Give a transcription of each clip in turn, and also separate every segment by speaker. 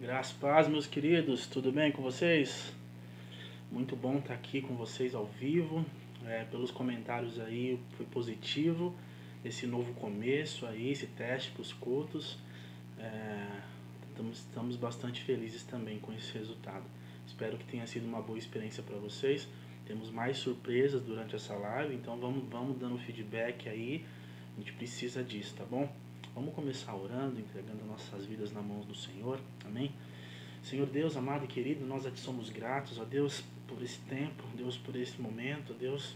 Speaker 1: Graças paz, meus queridos, tudo bem com vocês? Muito bom estar aqui com vocês ao vivo. É, pelos comentários aí foi positivo esse novo começo aí, esse teste para os cultos. É, estamos, estamos bastante felizes também com esse resultado. Espero que tenha sido uma boa experiência para vocês. Temos mais surpresas durante essa live, então vamos, vamos dando feedback aí. A gente precisa disso, tá bom? Vamos começar orando, entregando nossas vidas na mão do Senhor. Amém? Senhor Deus, amado e querido, nós a somos gratos, ó Deus, por esse tempo, Deus, por esse momento, Deus,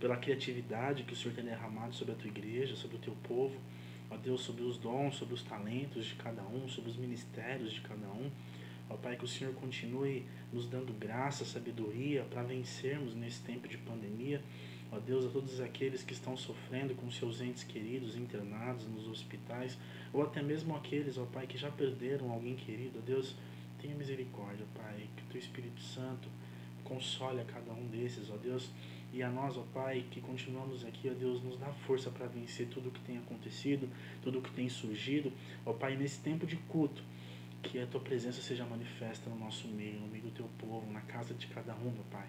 Speaker 1: pela criatividade que o Senhor tem derramado sobre a Tua igreja, sobre o Teu povo, ó Deus, sobre os dons, sobre os talentos de cada um, sobre os ministérios de cada um. Ó Pai, que o Senhor continue nos dando graça, sabedoria para vencermos nesse tempo de pandemia. Ó Deus, a todos aqueles que estão sofrendo com seus entes queridos internados nos hospitais, ou até mesmo aqueles, ó Pai, que já perderam alguém querido, ó Deus, tenha misericórdia, Pai, que o Teu Espírito Santo console a cada um desses, ó Deus, e a nós, ó Pai, que continuamos aqui, ó Deus, nos dá força para vencer tudo o que tem acontecido, tudo o que tem surgido, ó Pai, nesse tempo de culto, que a Tua presença seja manifesta no nosso meio, no meio do Teu povo, na casa de cada um, ó Pai.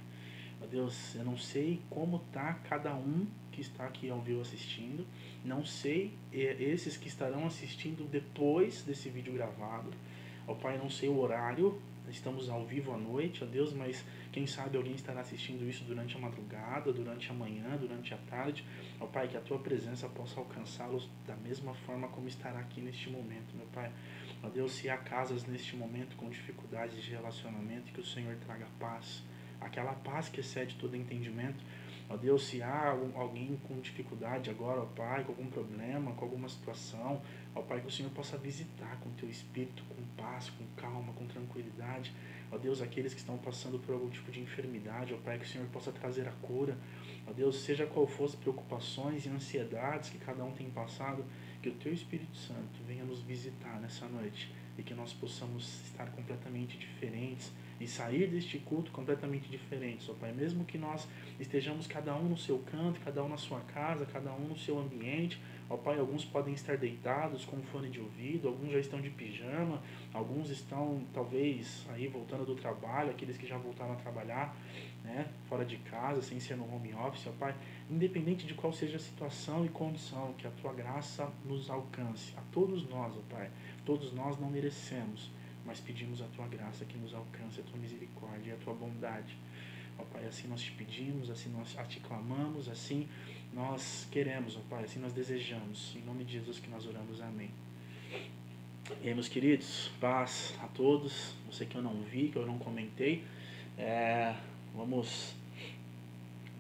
Speaker 1: Ó Deus, eu não sei como tá cada um que está aqui ao vivo assistindo, não sei esses que estarão assistindo depois desse vídeo gravado. Ó Pai, não sei o horário, estamos ao vivo à noite, ó Deus, mas quem sabe alguém estará assistindo isso durante a madrugada, durante a manhã, durante a tarde. Ó Pai, que a Tua presença possa alcançá-los da mesma forma como estará aqui neste momento, meu Pai. Ó Deus, se há casas neste momento com dificuldades de relacionamento, que o Senhor traga paz aquela paz que excede todo entendimento. Ó Deus, se há alguém com dificuldade agora, ó Pai, com algum problema, com alguma situação, ó Pai, que o Senhor possa visitar com teu espírito, com paz, com calma, com tranquilidade. Ó Deus, aqueles que estão passando por algum tipo de enfermidade, ó Pai, que o Senhor possa trazer a cura. Ó Deus, seja qual for as preocupações e ansiedades que cada um tem passado, que o teu Espírito Santo venha nos visitar nessa noite e que nós possamos estar completamente diferentes e sair deste culto completamente diferentes, ó Pai. Mesmo que nós estejamos cada um no seu canto, cada um na sua casa, cada um no seu ambiente, ó Pai, alguns podem estar deitados com fone de ouvido, alguns já estão de pijama, alguns estão talvez aí voltando do trabalho, aqueles que já voltaram a trabalhar, né, fora de casa, sem ser no home office, ó Pai. Independente de qual seja a situação e condição, que a tua graça nos alcance, a todos nós, ó Pai. Todos nós não merecemos mas pedimos a tua graça que nos alcance, a tua misericórdia e a tua bondade. Ó Pai, assim nós te pedimos, assim nós te clamamos, assim nós queremos, ó Pai, assim nós desejamos. Em nome de Jesus que nós oramos, amém. E aí, meus queridos, paz a todos. Você que eu não vi, que eu não comentei, é, vamos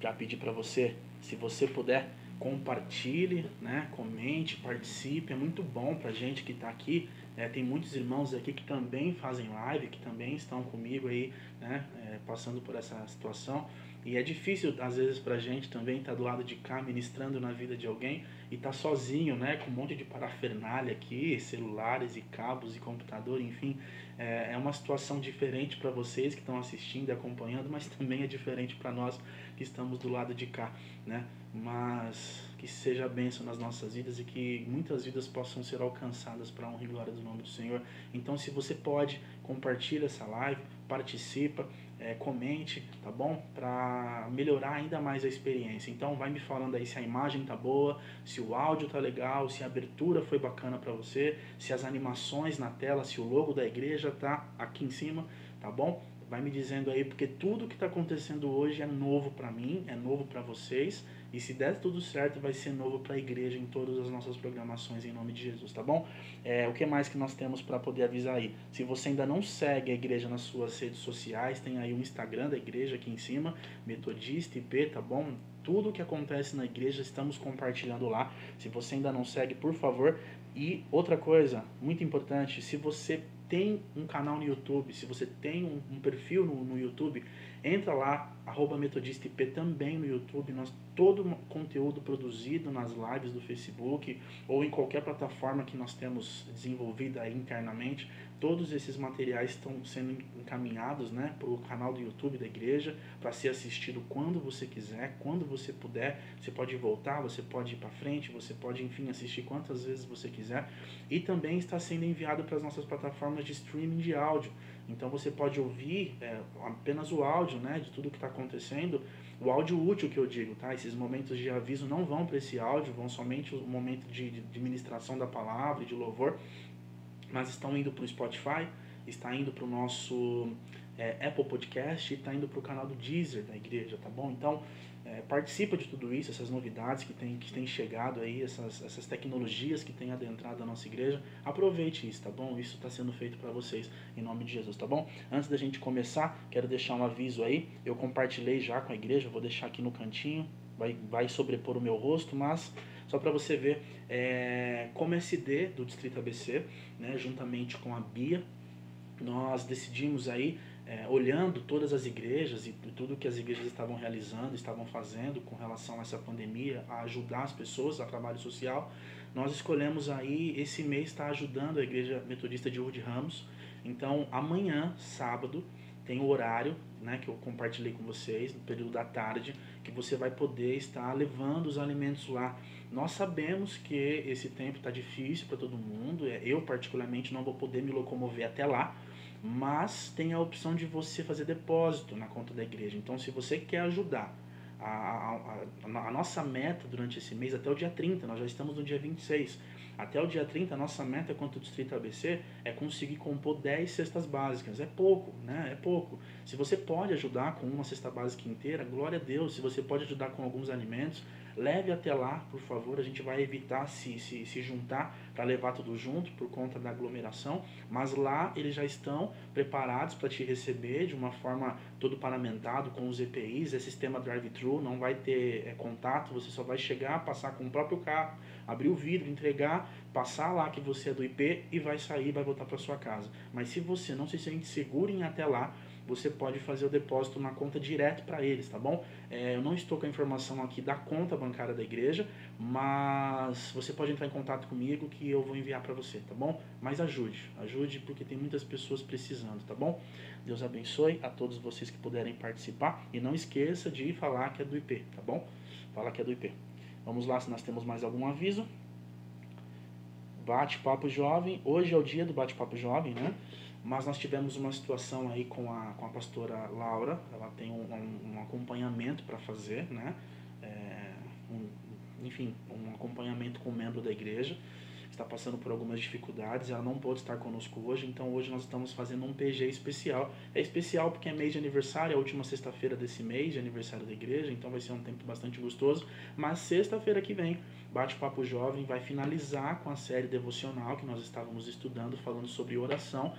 Speaker 1: já pedir para você, se você puder, compartilhe, né, comente, participe. É muito bom para gente que está aqui é, tem muitos irmãos aqui que também fazem live, que também estão comigo aí, né, é, passando por essa situação. E é difícil, às vezes, para gente também estar tá do lado de cá, ministrando na vida de alguém e estar tá sozinho, né, com um monte de parafernália aqui, celulares e cabos e computador, enfim. É, é uma situação diferente para vocês que estão assistindo e acompanhando, mas também é diferente para nós que estamos do lado de cá, né. Mas que seja bênção nas nossas vidas e que muitas vidas possam ser alcançadas para a honra e glória do nome do Senhor. Então, se você pode, compartilha essa live, participa, é, comente, tá bom? Para melhorar ainda mais a experiência. Então, vai me falando aí se a imagem tá boa, se o áudio tá legal, se a abertura foi bacana para você, se as animações na tela, se o logo da igreja tá aqui em cima, tá bom? Vai me dizendo aí, porque tudo que está acontecendo hoje é novo para mim, é novo para vocês. E se der tudo certo, vai ser novo para a igreja em todas as nossas programações em nome de Jesus, tá bom? É, o que mais que nós temos para poder avisar aí? Se você ainda não segue a igreja nas suas redes sociais, tem aí o Instagram da igreja aqui em cima, Metodista IP, tá bom? Tudo o que acontece na igreja estamos compartilhando lá. Se você ainda não segue, por favor. E outra coisa, muito importante, se você tem um canal no YouTube, se você tem um, um perfil no, no YouTube, entra lá, arroba metodistip também no YouTube. Nós, todo conteúdo produzido nas lives do Facebook ou em qualquer plataforma que nós temos desenvolvida internamente, todos esses materiais estão sendo encaminhados né, para o canal do YouTube da igreja para ser assistido quando você quiser, quando você puder. Você pode voltar, você pode ir para frente, você pode, enfim, assistir quantas vezes você quiser. E também está sendo enviado para as nossas plataformas de streaming de áudio. Então você pode ouvir é, apenas o áudio né, de tudo que está acontecendo, o áudio útil que eu digo, tá? Esses momentos de aviso não vão para esse áudio, vão somente o momento de, de ministração da palavra e de louvor, mas estão indo para o Spotify, está indo para o nosso é, Apple Podcast e está indo para o canal do Deezer da igreja, tá bom? Então é, participa de tudo isso, essas novidades que tem, que tem chegado aí, essas, essas tecnologias que tem adentrado a nossa igreja. Aproveite isso, tá bom? Isso está sendo feito para vocês, em nome de Jesus, tá bom? Antes da gente começar, quero deixar um aviso aí. Eu compartilhei já com a igreja, vou deixar aqui no cantinho, vai, vai sobrepor o meu rosto, mas só para você ver, é, como SD do Distrito ABC, né, juntamente com a Bia, nós decidimos aí é, olhando todas as igrejas e tudo que as igrejas estavam realizando, estavam fazendo com relação a essa pandemia, a ajudar as pessoas, a trabalho social, nós escolhemos aí esse mês estar ajudando a Igreja Metodista de Urde Ramos. Então, amanhã, sábado, tem o horário né, que eu compartilhei com vocês, no período da tarde, que você vai poder estar levando os alimentos lá. Nós sabemos que esse tempo está difícil para todo mundo, é, eu particularmente não vou poder me locomover até lá, mas tem a opção de você fazer depósito na conta da igreja. Então, se você quer ajudar, a, a, a, a, nossa meta durante esse mês, até o dia 30, nós já estamos no dia 26. Até o dia 30, a nossa meta quanto Distrito ABC é conseguir compor 10 cestas básicas. É pouco, né? É pouco. Se você pode ajudar com uma cesta básica inteira, glória a Deus. Se você pode ajudar com alguns alimentos, leve até lá, por favor. A gente vai evitar se, se, se juntar para levar tudo junto por conta da aglomeração, mas lá eles já estão preparados para te receber de uma forma todo paramentado com os EPIs, é sistema drive-thru, não vai ter é, contato, você só vai chegar, passar com o próprio carro, abrir o vidro, entregar, passar lá que você é do IP e vai sair, vai voltar para sua casa. Mas se você não se sente seguro em ir até lá, você pode fazer o depósito na conta direto para eles, tá bom? É, eu não estou com a informação aqui da conta bancária da igreja, mas você pode entrar em contato comigo que eu vou enviar para você, tá bom? Mas ajude, ajude porque tem muitas pessoas precisando, tá bom? Deus abençoe a todos vocês que puderem participar e não esqueça de falar que é do IP, tá bom? Fala que é do IP. Vamos lá se nós temos mais algum aviso. Bate-papo jovem. Hoje é o dia do bate-papo jovem, né? Mas nós tivemos uma situação aí com a, com a pastora Laura, ela tem um, um, um acompanhamento para fazer, né? É, um, enfim, um acompanhamento com um membro da igreja, está passando por algumas dificuldades, ela não pôde estar conosco hoje, então hoje nós estamos fazendo um PG especial. É especial porque é mês de aniversário, é a última sexta-feira desse mês de aniversário da igreja, então vai ser um tempo bastante gostoso. Mas sexta-feira que vem, Bate-Papo Jovem vai finalizar com a série devocional que nós estávamos estudando, falando sobre oração.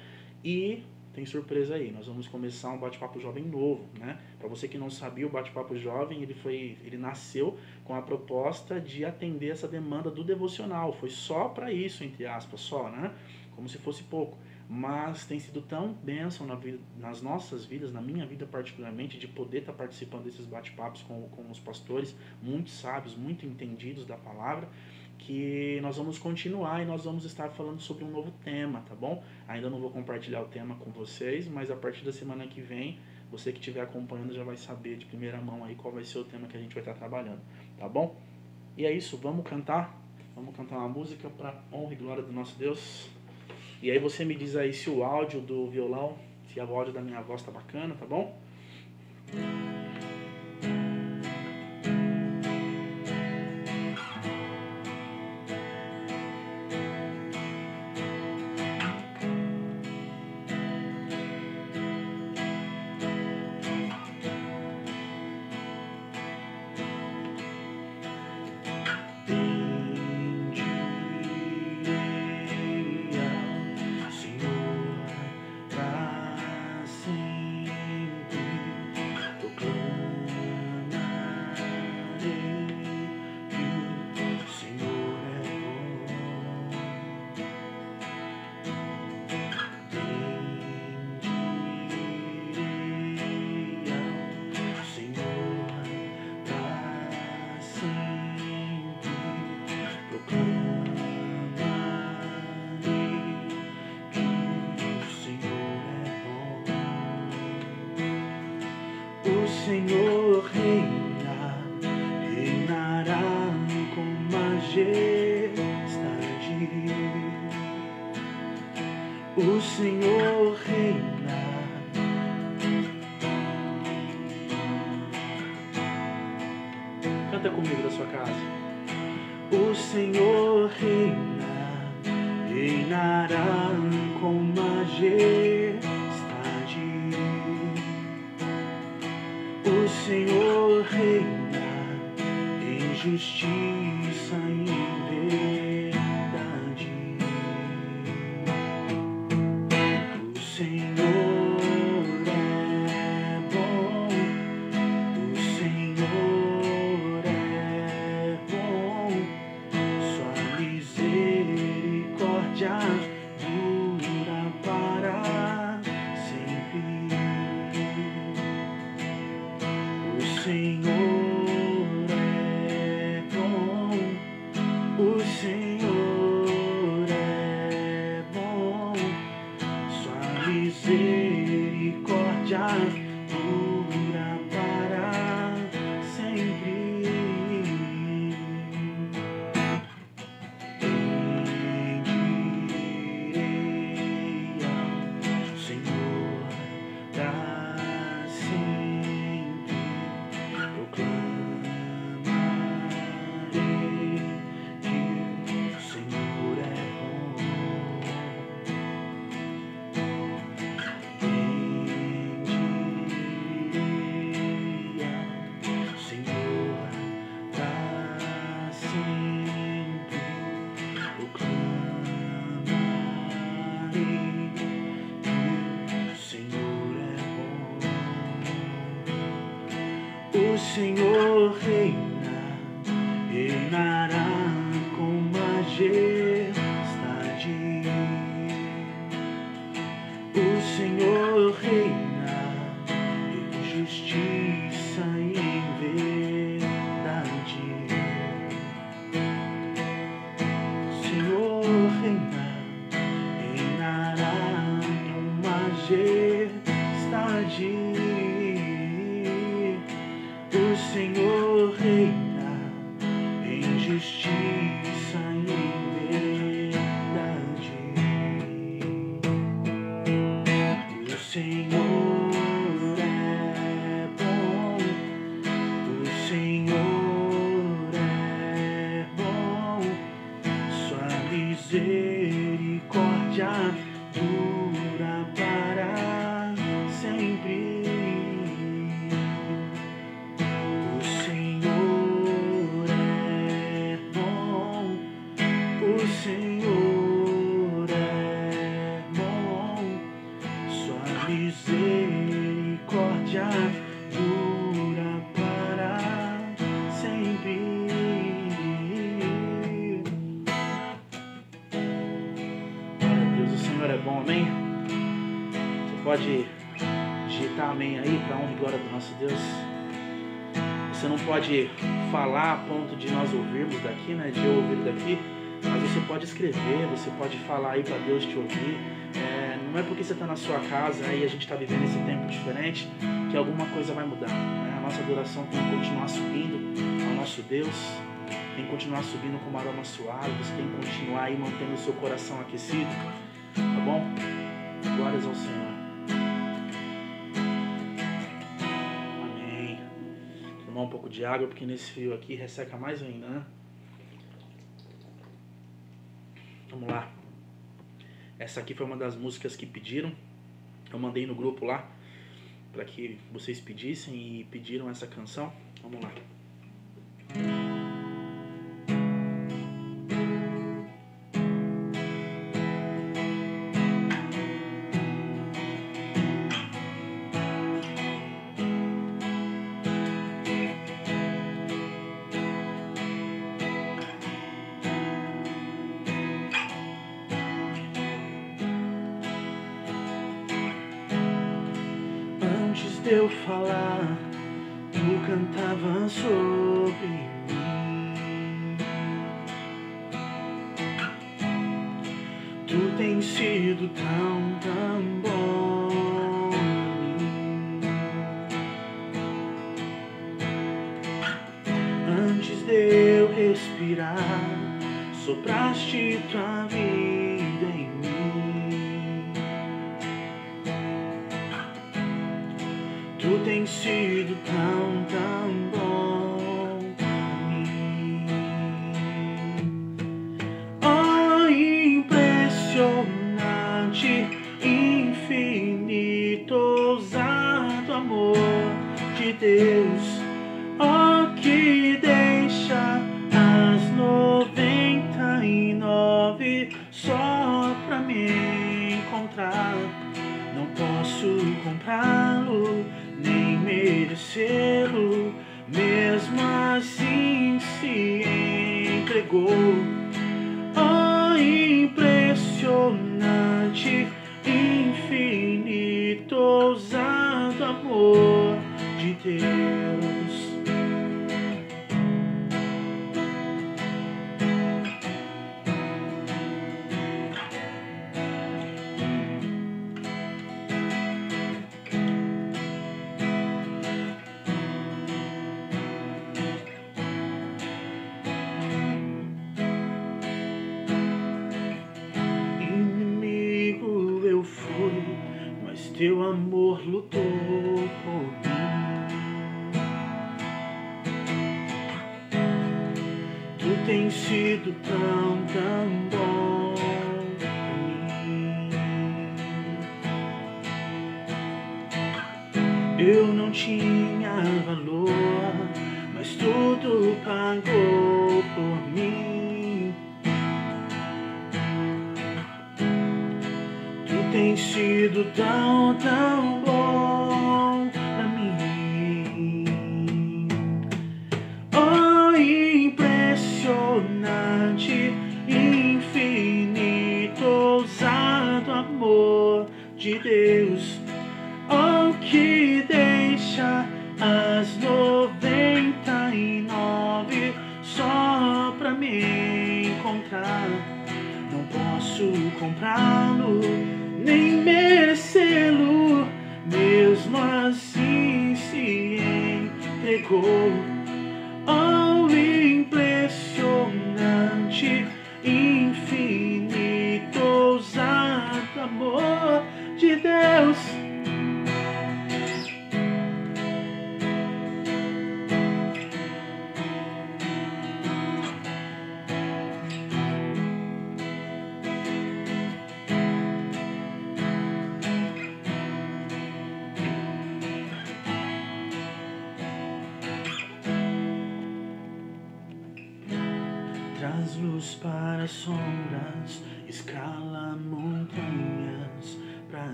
Speaker 1: E tem surpresa aí, nós vamos começar um bate-papo jovem novo, né? Para você que não sabia, o bate-papo jovem, ele foi, ele nasceu com a proposta de atender essa demanda do devocional. Foi só para isso, entre aspas, só, né? Como se fosse pouco. Mas tem sido tão bênção na vida, nas nossas vidas, na minha vida particularmente, de poder estar tá participando desses bate-papos com, com os pastores, muito sábios, muito entendidos da palavra, que nós vamos continuar e nós vamos estar falando sobre um novo tema, tá bom? Ainda não vou compartilhar o tema com vocês, mas a partir da semana que vem, você que estiver acompanhando já vai saber de primeira mão aí qual vai ser o tema que a gente vai estar trabalhando, tá bom? E é isso, vamos cantar? Vamos cantar uma música para honra e glória do nosso Deus. E aí você me diz aí se o áudio do violão, se o áudio da minha voz tá bacana, tá bom? Pode falar a ponto de nós ouvirmos daqui, né? De eu ouvir daqui, mas você pode escrever, você pode falar aí para Deus te ouvir. É, não é porque você está na sua casa e a gente está vivendo esse tempo diferente que alguma coisa vai mudar. né? A nossa adoração tem que continuar subindo ao nosso Deus, tem que continuar subindo com aroma suave, você tem que continuar aí mantendo o seu coração aquecido, tá bom? Glórias ao Senhor. Um pouco de água porque nesse frio aqui resseca mais ainda, né? Vamos lá. Essa aqui foi uma das músicas que pediram. Eu mandei no grupo lá para que vocês pedissem e pediram essa canção. Vamos lá. Tu tens sido tão, tão bom. Antes de eu respirar, sopraste tua vida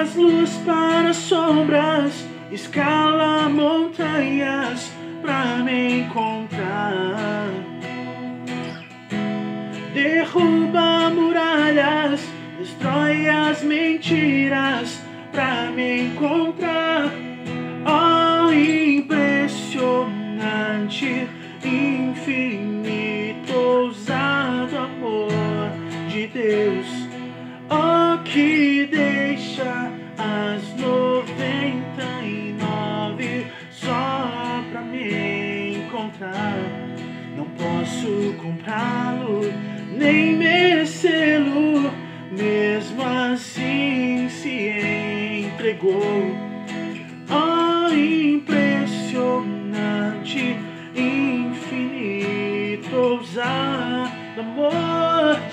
Speaker 1: As luz para sombras, escala montanhas para me encontrar. Derruba muralhas, destrói as mentiras para me encontrar.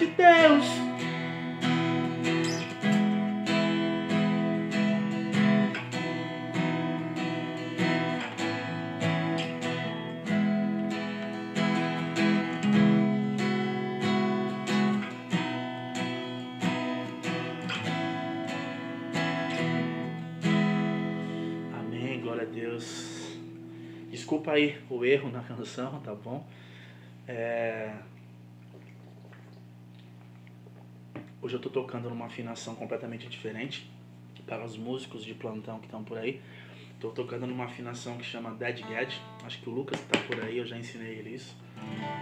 Speaker 1: de Deus. Amém, glória a Deus. Desculpa aí o erro na canção, tá bom? É, Hoje eu tô tocando numa afinação completamente diferente para os músicos de plantão que estão por aí. Tô tocando numa afinação que chama Dead Gad. Acho que o Lucas que tá por aí, eu já ensinei ele isso.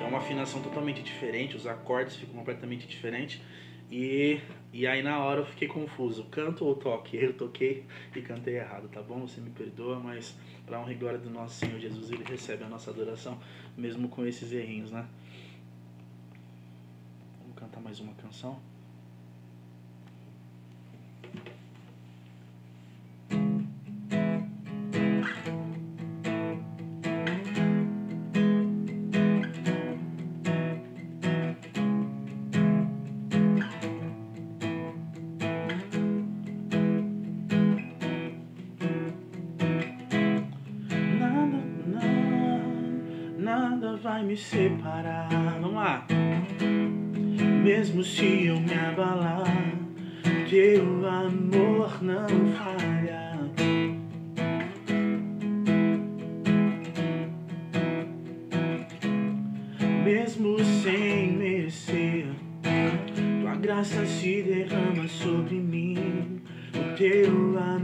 Speaker 1: É uma afinação totalmente diferente, os acordes ficam completamente diferentes. E, e aí na hora eu fiquei confuso, canto ou toque? Eu toquei e cantei errado, tá bom? Você me perdoa, mas para honra e glória do nosso Senhor Jesus, ele recebe a nossa adoração, mesmo com esses errinhos, né? Vamos cantar mais uma canção? Vai me separar. Vamos lá. Mesmo se eu me abalar, teu amor não falha. Mesmo sem merecer, tua graça se derrama sobre mim. O teu amor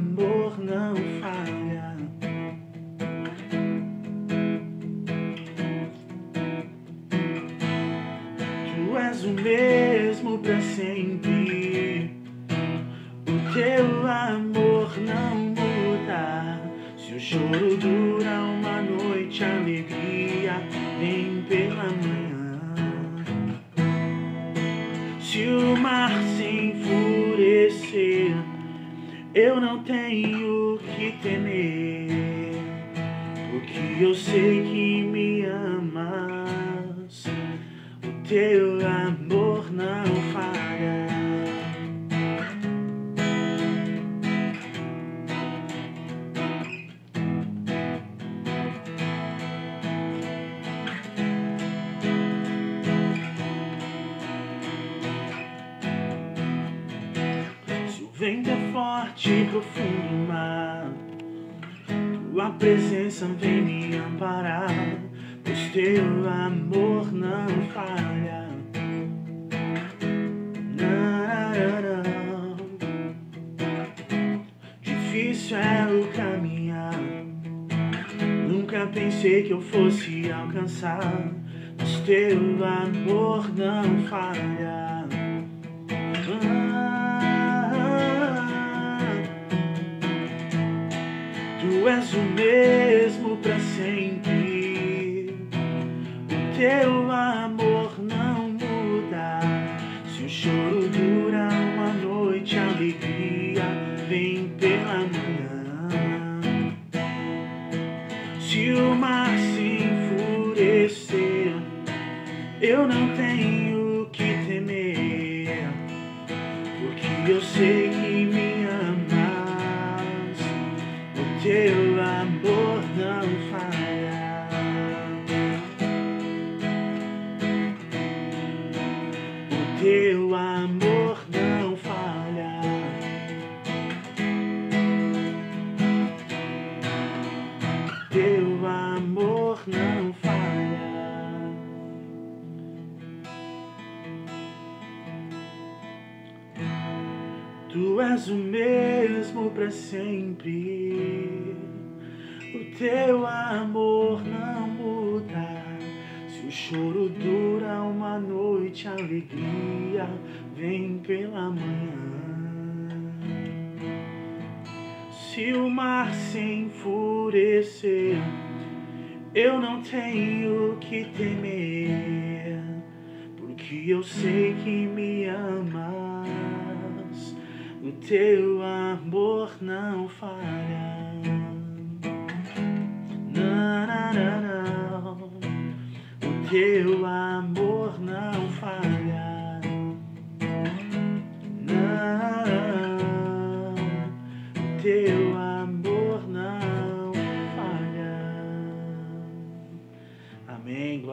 Speaker 1: alcançar, mas teu amor não falha. Tu és o mesmo para sempre. O teu amor não muda. Se o choro dura uma noite, a alegria vem eu eu não tenho que temer, porque eu sei que me amas. O teu amor não falha. Não. O teu amor não falha. Não, o teu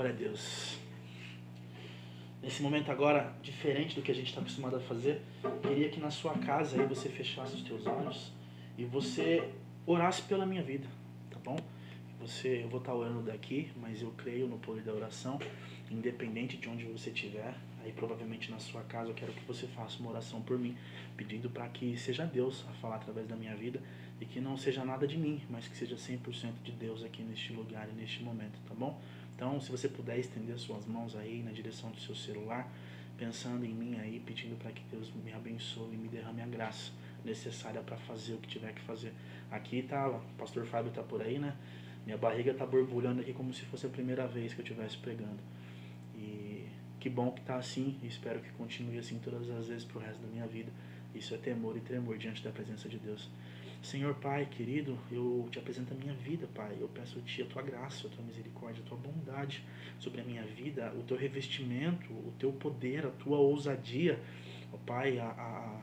Speaker 1: glória a Deus. Nesse momento agora, diferente do que a gente está acostumado a fazer, queria que na sua casa aí você fechasse os teus olhos e você orasse pela minha vida, tá bom? Você, eu vou estar orando daqui, mas eu creio no poder da oração independente de onde você estiver, aí provavelmente na sua casa, eu quero que você faça uma oração por mim, pedindo para que seja Deus a falar através da minha vida e que não seja nada de mim, mas que seja 100% de Deus aqui neste lugar e neste momento, tá bom? Então, se você puder estender suas mãos aí na direção do seu celular, pensando em mim aí, pedindo para que Deus me abençoe e me derrame a graça necessária para fazer o que tiver que fazer. Aqui tá, o pastor Fábio tá por aí, né? Minha barriga tá borbulhando aqui como se fosse a primeira vez que eu estivesse pregando. E que bom que tá assim, e espero que continue assim todas as vezes pro resto da minha vida. Isso é temor e tremor diante da presença de Deus. Senhor Pai, querido, eu te apresento a minha vida, Pai. Eu peço a Ti a Tua graça, a Tua misericórdia, a Tua bondade sobre a minha vida, o Teu revestimento, o Teu poder, a Tua ousadia. Ó Pai, a, a...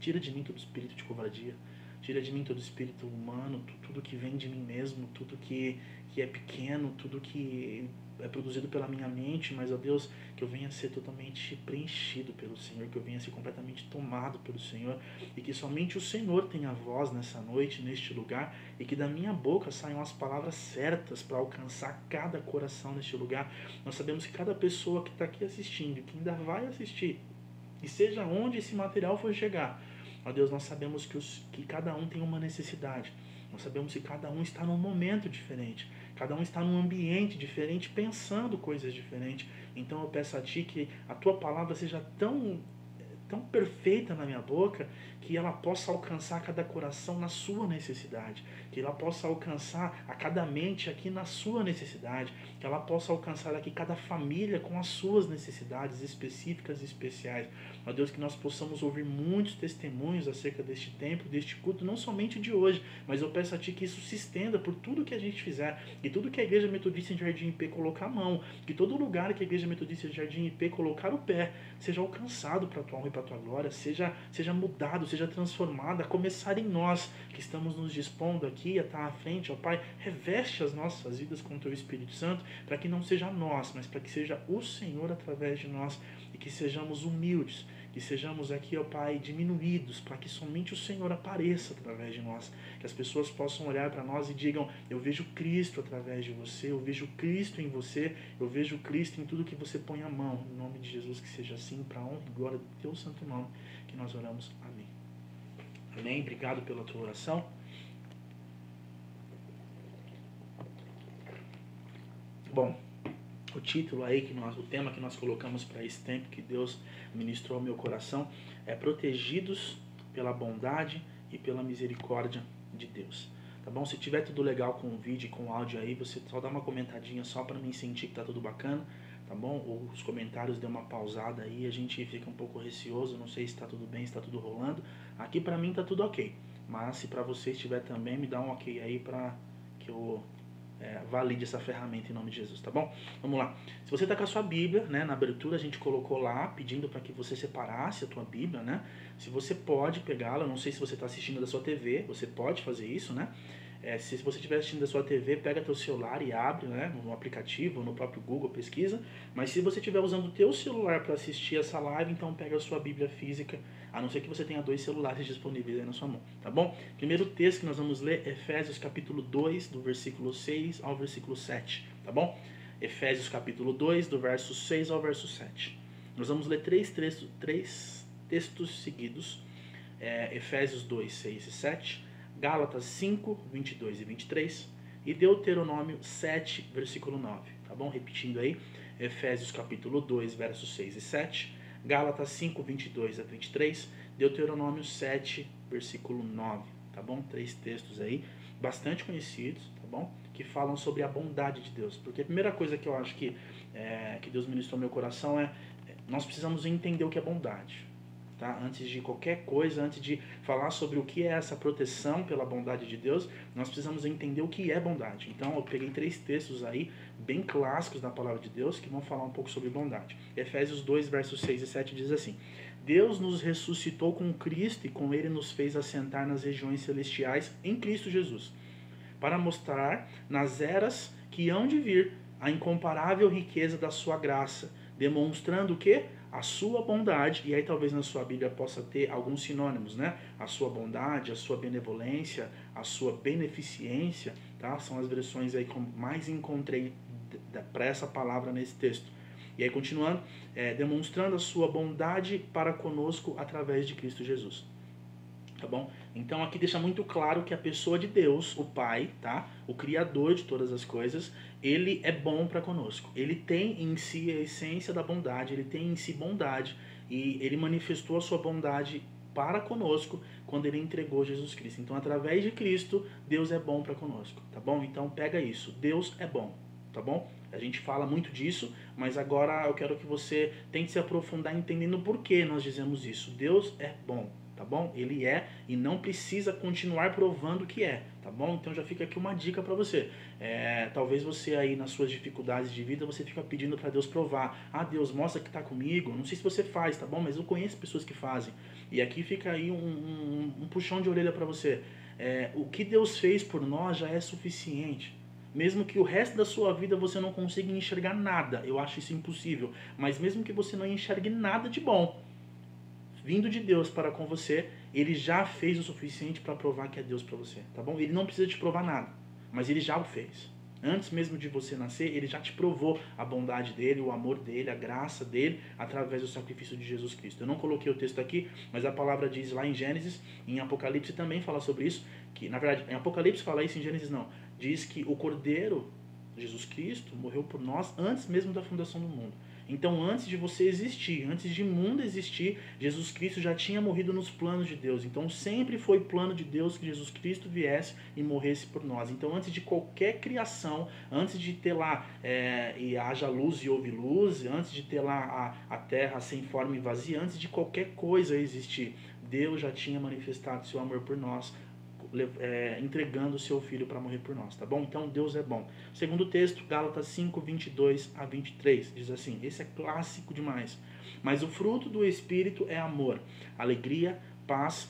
Speaker 1: tira de mim todo espírito de covardia. Tira de mim todo espírito humano, tudo que vem de mim mesmo, tudo que, que é pequeno, tudo que é produzido pela minha mente, mas, ó Deus, que eu venha ser totalmente preenchido pelo Senhor, que eu venha ser completamente tomado pelo Senhor e que somente o Senhor tenha voz nessa noite, neste lugar e que da minha boca saiam as palavras certas para alcançar cada coração neste lugar. Nós sabemos que cada pessoa que está aqui assistindo, que ainda vai assistir, e seja onde esse material for chegar, ó Deus, nós sabemos que, os, que cada um tem uma necessidade. Nós sabemos que cada um está num momento diferente. Cada um está num ambiente diferente, pensando coisas diferentes. Então eu peço a Ti que a Tua palavra seja tão tão perfeita na minha boca que ela possa alcançar cada coração na sua necessidade, que ela possa alcançar a cada mente aqui na sua necessidade, que ela possa alcançar aqui cada família com as suas necessidades específicas e especiais. Ó Deus, que nós possamos ouvir muitos testemunhos acerca deste tempo, deste culto, não somente de hoje, mas eu peço a Ti que isso se estenda por tudo que a gente fizer e tudo que a Igreja Metodista em Jardim IP colocar a mão, que todo lugar que a Igreja Metodista em Jardim IP colocar o pé seja alcançado para a Tua honra e para a Tua glória, seja, seja mudado, seja transformado, a começar em nós que estamos nos dispondo aqui a estar à frente, ó Pai, reveste as nossas vidas com o Teu Espírito Santo, para que não seja nós, mas para que seja o Senhor através de nós e que sejamos humildes, que sejamos aqui, ó Pai, diminuídos, para que somente o Senhor apareça através de nós, que as pessoas possam olhar para nós e digam: Eu vejo Cristo através de você, eu vejo Cristo em você, eu vejo Cristo em tudo que você põe a mão. Em nome de Jesus, que seja assim, para honra e glória do Teu santo nome, que nós oramos. Obrigado pela tua oração. Bom, o título aí que nós, o tema que nós colocamos para esse tempo que Deus ministrou ao meu coração é protegidos pela bondade e pela misericórdia de Deus. Tá bom? Se tiver tudo legal com o vídeo com o áudio aí, você só dá uma comentadinha só para mim sentir que tá tudo bacana, tá bom? Os comentários deu uma pausada aí, a gente fica um pouco receoso, não sei se está tudo bem, se está tudo rolando. Aqui para mim tá tudo ok, mas se para você estiver também, me dá um ok aí para que eu é, valide essa ferramenta em nome de Jesus, tá bom? Vamos lá. Se você está com a sua Bíblia, né, na abertura a gente colocou lá, pedindo para que você separasse a tua Bíblia, né? Se você pode pegá-la, não sei se você está assistindo da sua TV, você pode fazer isso, né? É, se você estiver assistindo da sua TV, pega teu celular e abre né, no aplicativo, no próprio Google, pesquisa. Mas se você estiver usando o teu celular para assistir essa live, então pega a sua Bíblia física, a não ser que você tenha dois celulares disponíveis aí na sua mão, tá bom? Primeiro texto que nós vamos ler, Efésios capítulo 2, do versículo 6 ao versículo 7, tá bom? Efésios capítulo 2, do verso 6 ao verso 7. Nós vamos ler três, três, três textos seguidos, é, Efésios 2, 6 e 7, Gálatas 5, 22 e 23 e Deuteronômio 7, versículo 9. Tá bom? Repetindo aí, Efésios capítulo 2, versos 6 e 7, Gálatas 5, 22 a 23, Deuteronômio 7, versículo 9. Tá bom? Três textos aí, bastante conhecidos, tá bom? Que falam sobre a bondade de Deus. Porque a primeira coisa que eu acho que, é, que Deus ministrou no meu coração é, nós precisamos entender o que é bondade. Tá? Antes de qualquer coisa, antes de falar sobre o que é essa proteção pela bondade de Deus, nós precisamos entender o que é bondade. Então, eu peguei três textos aí, bem clássicos da palavra de Deus, que vão falar um pouco sobre bondade. Efésios 2, versos 6 e 7 diz assim: Deus nos ressuscitou com Cristo e com ele nos fez assentar nas regiões celestiais em Cristo Jesus, para mostrar nas eras que hão de vir a incomparável riqueza da sua graça, demonstrando o que? A sua bondade, e aí talvez na sua Bíblia possa ter alguns sinônimos, né? A sua bondade, a sua benevolência, a sua beneficência, tá? São as versões aí que eu mais encontrei para essa palavra nesse texto. E aí, continuando, é, demonstrando a sua bondade para conosco através de Cristo Jesus. Tá bom? Então aqui deixa muito claro que a pessoa de Deus, o Pai, tá? O Criador de todas as coisas, ele é bom para conosco. Ele tem em si a essência da bondade, ele tem em si bondade e ele manifestou a sua bondade para conosco quando ele entregou Jesus Cristo. Então, através de Cristo, Deus é bom para conosco, tá bom? Então, pega isso. Deus é bom, tá bom? A gente fala muito disso, mas agora eu quero que você tente se aprofundar entendendo por que nós dizemos isso. Deus é bom, tá bom? Ele é e não precisa continuar provando que é, tá bom? Então já fica aqui uma dica para você. É, talvez você aí nas suas dificuldades de vida você fica pedindo para Deus provar. Ah, Deus mostra que tá comigo. Não sei se você faz, tá bom? Mas eu conheço pessoas que fazem. E aqui fica aí um, um, um puxão de orelha para você. É, o que Deus fez por nós já é suficiente. Mesmo que o resto da sua vida você não consiga enxergar nada, eu acho isso impossível. Mas mesmo que você não enxergue nada de bom, vindo de Deus para com você, ele já fez o suficiente para provar que é Deus para você, tá bom? Ele não precisa te provar nada, mas ele já o fez. Antes mesmo de você nascer, ele já te provou a bondade dele, o amor dele, a graça dele, através do sacrifício de Jesus Cristo. Eu não coloquei o texto aqui, mas a palavra diz lá em Gênesis, em Apocalipse também fala sobre isso, que na verdade, em Apocalipse fala isso, em Gênesis não. Diz que o Cordeiro, Jesus Cristo, morreu por nós antes mesmo da fundação do mundo. Então, antes de você existir, antes de mundo existir, Jesus Cristo já tinha morrido nos planos de Deus. Então, sempre foi plano de Deus que Jesus Cristo viesse e morresse por nós. Então, antes de qualquer criação, antes de ter lá é, e haja luz e houve luz, antes de ter lá a, a terra sem forma e vazia, antes de qualquer coisa existir, Deus já tinha manifestado seu amor por nós é, entregando o seu filho para morrer por nós, tá bom? Então Deus é bom. Segundo texto, Gálatas 5, 22 a 23, diz assim: esse é clássico demais. Mas o fruto do Espírito é amor, alegria, paz,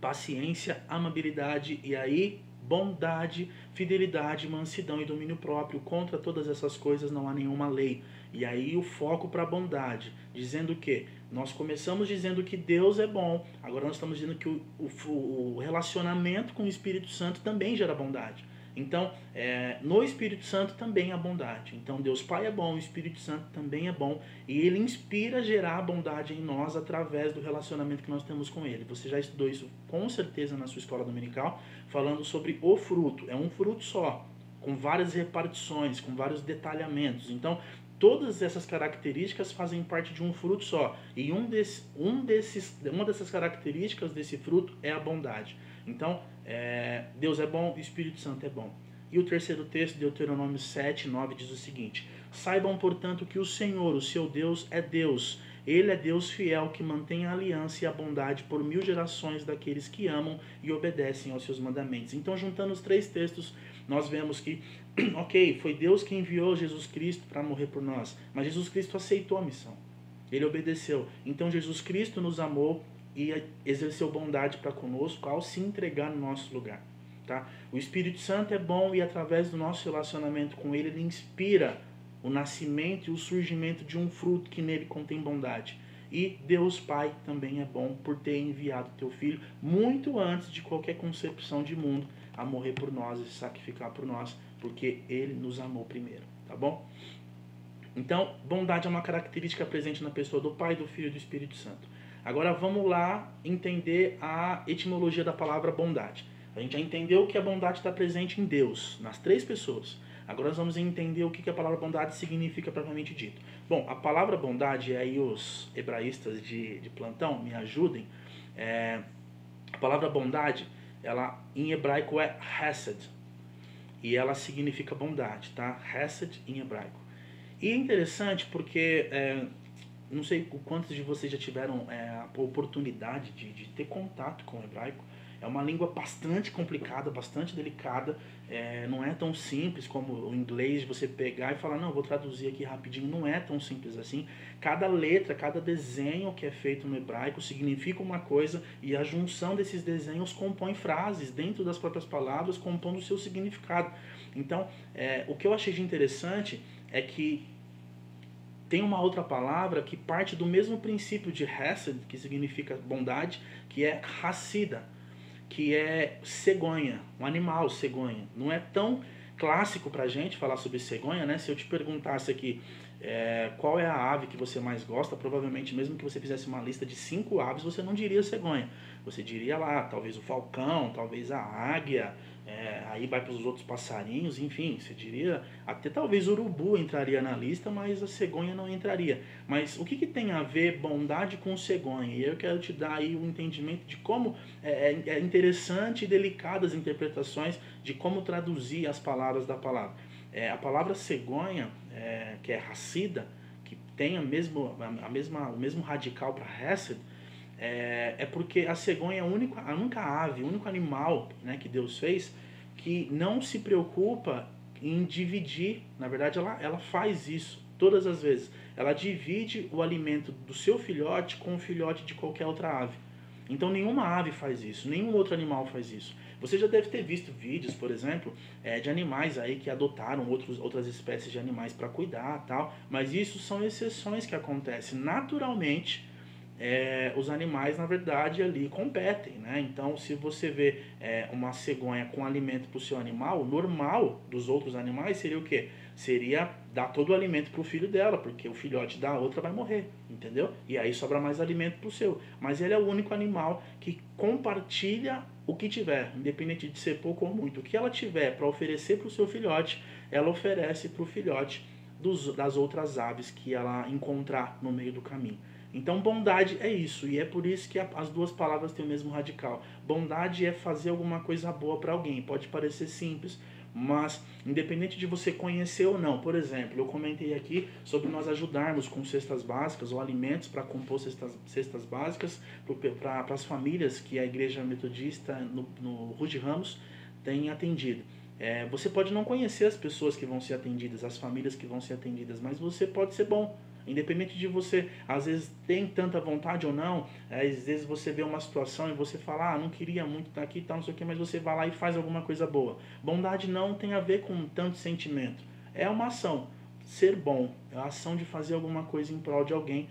Speaker 1: paciência, amabilidade e aí bondade, fidelidade, mansidão e domínio próprio. Contra todas essas coisas não há nenhuma lei. E aí o foco para a bondade, dizendo que nós começamos dizendo que Deus é bom, agora nós estamos dizendo que o, o, o relacionamento com o Espírito Santo também gera bondade. Então, é, no Espírito Santo também há bondade. Então, Deus Pai é bom, o Espírito Santo também é bom. E ele inspira a gerar bondade em nós através do relacionamento que nós temos com ele. Você já estudou isso com certeza na sua escola dominical, falando sobre o fruto. É um fruto só, com várias repartições, com vários detalhamentos. Então, todas essas características fazem parte de um fruto só. E um, desse, um desses, uma dessas características desse fruto é a bondade. Então, é, Deus é bom, o Espírito Santo é bom. E o terceiro texto, Deuteronômio 7, 9, diz o seguinte: Saibam, portanto, que o Senhor, o seu Deus, é Deus. Ele é Deus fiel que mantém a aliança e a bondade por mil gerações daqueles que amam e obedecem aos seus mandamentos. Então, juntando os três textos, nós vemos que ok, foi Deus que enviou Jesus Cristo para morrer por nós, mas Jesus Cristo aceitou a missão. Ele obedeceu. Então Jesus Cristo nos amou e exerceu bondade para conosco ao se entregar no nosso lugar. Tá? O Espírito Santo é bom e através do nosso relacionamento com Ele, ele inspira o nascimento e o surgimento de um fruto que nele contém bondade. E Deus Pai também é bom por ter enviado teu filho muito antes de qualquer concepção de mundo a morrer por nós e se sacrificar por nós porque ele nos amou primeiro, tá bom? Então, bondade é uma característica presente na pessoa do Pai, do Filho e do Espírito Santo. Agora vamos lá entender a etimologia da palavra bondade. A gente já entendeu que a bondade está presente em Deus, nas três pessoas. Agora nós vamos entender o que a palavra bondade significa propriamente dito. Bom, a palavra bondade, aí os hebraístas de, de plantão me ajudem. É, a palavra bondade, ela em hebraico é hesed, e ela significa bondade, tá? Hesed em hebraico. E é interessante porque é, não sei quantos de vocês já tiveram é, a oportunidade de, de ter contato com o hebraico. É uma língua bastante complicada, bastante delicada. É, não é tão simples como o inglês, você pegar e falar, não, vou traduzir aqui rapidinho. Não é tão simples assim. Cada letra, cada desenho que é feito no hebraico significa uma coisa e a junção desses desenhos compõe frases dentro das próprias palavras, compondo o seu significado. Então, é, o que eu achei de interessante é que tem uma outra palavra que parte do mesmo princípio de Hesed, que significa bondade, que é Hassida que é cegonha, um animal cegonha. Não é tão clássico pra gente falar sobre cegonha, né? Se eu te perguntasse aqui é, qual é a ave que você mais gosta, provavelmente mesmo que você fizesse uma lista de cinco aves, você não diria cegonha. Você diria lá, talvez o falcão, talvez a águia, é, aí vai para os outros passarinhos, enfim, você diria, até talvez o urubu entraria na lista, mas a cegonha não entraria. Mas o que, que tem a ver bondade com cegonha? E eu quero te dar aí um entendimento de como é, é, é interessante e delicadas interpretações de como traduzir as palavras da palavra. É, a palavra cegonha, é, que é racida, que tem a mesmo, a mesma, o mesmo radical para hesed, é, é porque a cegonha é a única, a única ave, o único animal né, que Deus fez que não se preocupa em dividir. Na verdade, ela, ela faz isso todas as vezes. Ela divide o alimento do seu filhote com o filhote de qualquer outra ave. Então, nenhuma ave faz isso, nenhum outro animal faz isso. Você já deve ter visto vídeos, por exemplo, é, de animais aí que adotaram outros, outras espécies de animais para cuidar tal, mas isso são exceções que acontecem naturalmente é, os animais, na verdade, ali competem, né? Então, se você vê é, uma cegonha com alimento para o seu animal, normal dos outros animais seria o quê? Seria dar todo o alimento para o filho dela, porque o filhote da outra vai morrer, entendeu? E aí sobra mais alimento para o seu. Mas ele é o único animal que compartilha o que tiver, independente de ser pouco ou muito. O que ela tiver para oferecer para o seu filhote, ela oferece para o filhote dos, das outras aves que ela encontrar no meio do caminho. Então, bondade é isso, e é por isso que as duas palavras têm o mesmo radical. Bondade é fazer alguma coisa boa para alguém. Pode parecer simples, mas independente de você conhecer ou não. Por exemplo, eu comentei aqui sobre nós ajudarmos com cestas básicas ou alimentos para compor cestas, cestas básicas para as famílias que a Igreja Metodista no, no Rude Ramos tem atendido. É, você pode não conhecer as pessoas que vão ser atendidas, as famílias que vão ser atendidas, mas você pode ser bom Independente de você, às vezes, tem tanta vontade ou não, às vezes você vê uma situação e você fala, ah, não queria muito estar aqui tal, não sei o que, mas você vai lá e faz alguma coisa boa. Bondade não tem a ver com tanto sentimento. É uma ação. Ser bom é a ação de fazer alguma coisa em prol de alguém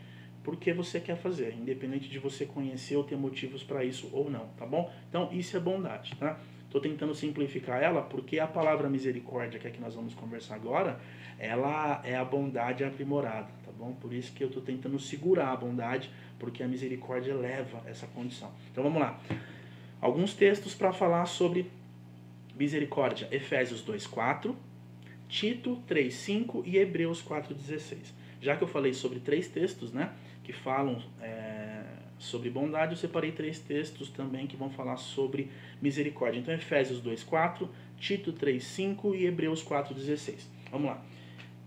Speaker 1: porque você quer fazer, independente de você conhecer ou ter motivos para isso ou não, tá bom? Então, isso é bondade, tá? Estou tentando simplificar ela porque a palavra misericórdia, que é que nós vamos conversar agora, ela é a bondade aprimorada, bom? Por isso que eu estou tentando segurar a bondade, porque a misericórdia leva essa condição. Então vamos lá. Alguns textos para falar sobre misericórdia. Efésios 2:4, Tito 3:5 e Hebreus 4:16. Já que eu falei sobre três textos, né, que falam é, sobre bondade, eu separei três textos também que vão falar sobre misericórdia. Então Efésios 2:4, Tito 3:5 e Hebreus 4:16. Vamos lá.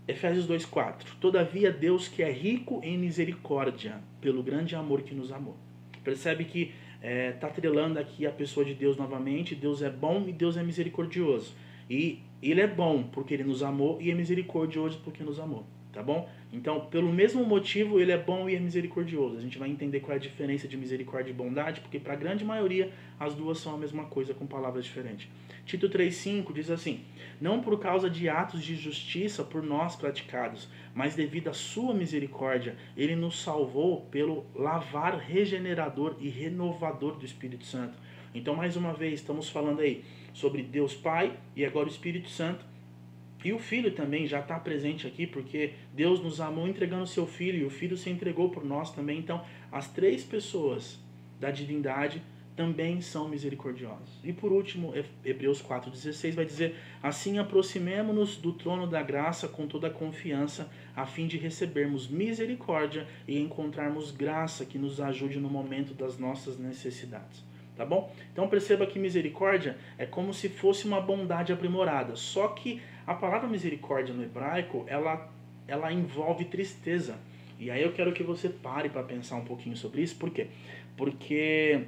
Speaker 1: Efésios 2,4 Todavia Deus que é rico em misericórdia, pelo grande amor que nos amou. Percebe que está é, tá aqui a pessoa de Deus novamente. Deus é bom e Deus é misericordioso. E ele é bom porque ele nos amou e é misericordioso porque nos amou. Tá bom? Então, pelo mesmo motivo, ele é bom e é misericordioso. A gente vai entender qual é a diferença de misericórdia e bondade, porque para a grande maioria as duas são a mesma coisa com palavras diferentes. Tito 3,5 diz assim: Não por causa de atos de justiça por nós praticados, mas devido à sua misericórdia, ele nos salvou pelo lavar regenerador e renovador do Espírito Santo. Então, mais uma vez, estamos falando aí sobre Deus Pai e agora o Espírito Santo e o Filho também já está presente aqui, porque Deus nos amou entregando seu Filho, e o Filho se entregou por nós também. Então, as três pessoas da divindade também são misericordiosos. E por último, Hebreus 4,16 vai dizer: Assim aproximemo-nos do trono da graça com toda confiança, a fim de recebermos misericórdia e encontrarmos graça que nos ajude no momento das nossas necessidades. Tá bom? Então perceba que misericórdia é como se fosse uma bondade aprimorada, só que a palavra misericórdia no hebraico, ela, ela envolve tristeza. E aí eu quero que você pare para pensar um pouquinho sobre isso. Por quê? Porque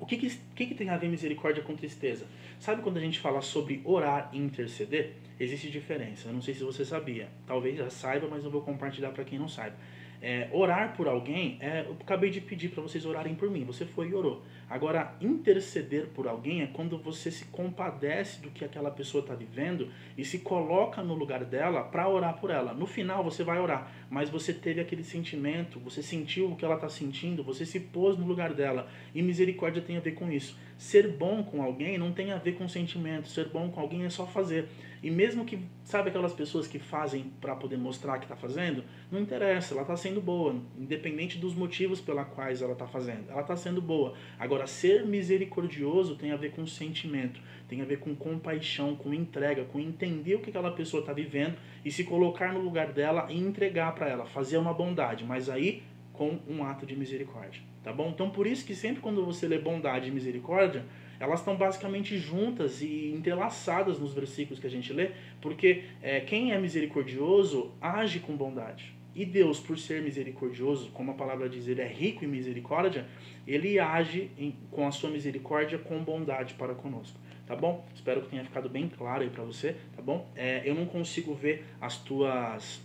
Speaker 1: o que, que, que, que tem a ver misericórdia com tristeza? Sabe quando a gente fala sobre orar e interceder? Existe diferença. Eu não sei se você sabia. Talvez já saiba, mas eu vou compartilhar para quem não saiba. É, orar por alguém, é, eu acabei de pedir para vocês orarem por mim. Você foi e orou. Agora, interceder por alguém é quando você se compadece do que aquela pessoa está vivendo e se coloca no lugar dela para orar por ela. No final você vai orar, mas você teve aquele sentimento, você sentiu o que ela está sentindo, você se pôs no lugar dela. E misericórdia tem a ver com isso. Ser bom com alguém não tem a ver com sentimento, ser bom com alguém é só fazer. E mesmo que, sabe aquelas pessoas que fazem para poder mostrar que está fazendo, não interessa, ela está sendo boa, independente dos motivos pela quais ela está fazendo. Ela está sendo boa. Agora, ser misericordioso tem a ver com sentimento, tem a ver com compaixão, com entrega, com entender o que aquela pessoa está vivendo e se colocar no lugar dela e entregar para ela, fazer uma bondade, mas aí com um ato de misericórdia, tá bom? Então, por isso que sempre quando você lê bondade e misericórdia, elas estão basicamente juntas e entrelaçadas nos versículos que a gente lê, porque é, quem é misericordioso age com bondade. E Deus, por ser misericordioso, como a palavra diz, ele é rico em misericórdia, ele age em, com a sua misericórdia com bondade para conosco. Tá bom? Espero que tenha ficado bem claro aí para você, tá bom? É, eu não consigo ver as tuas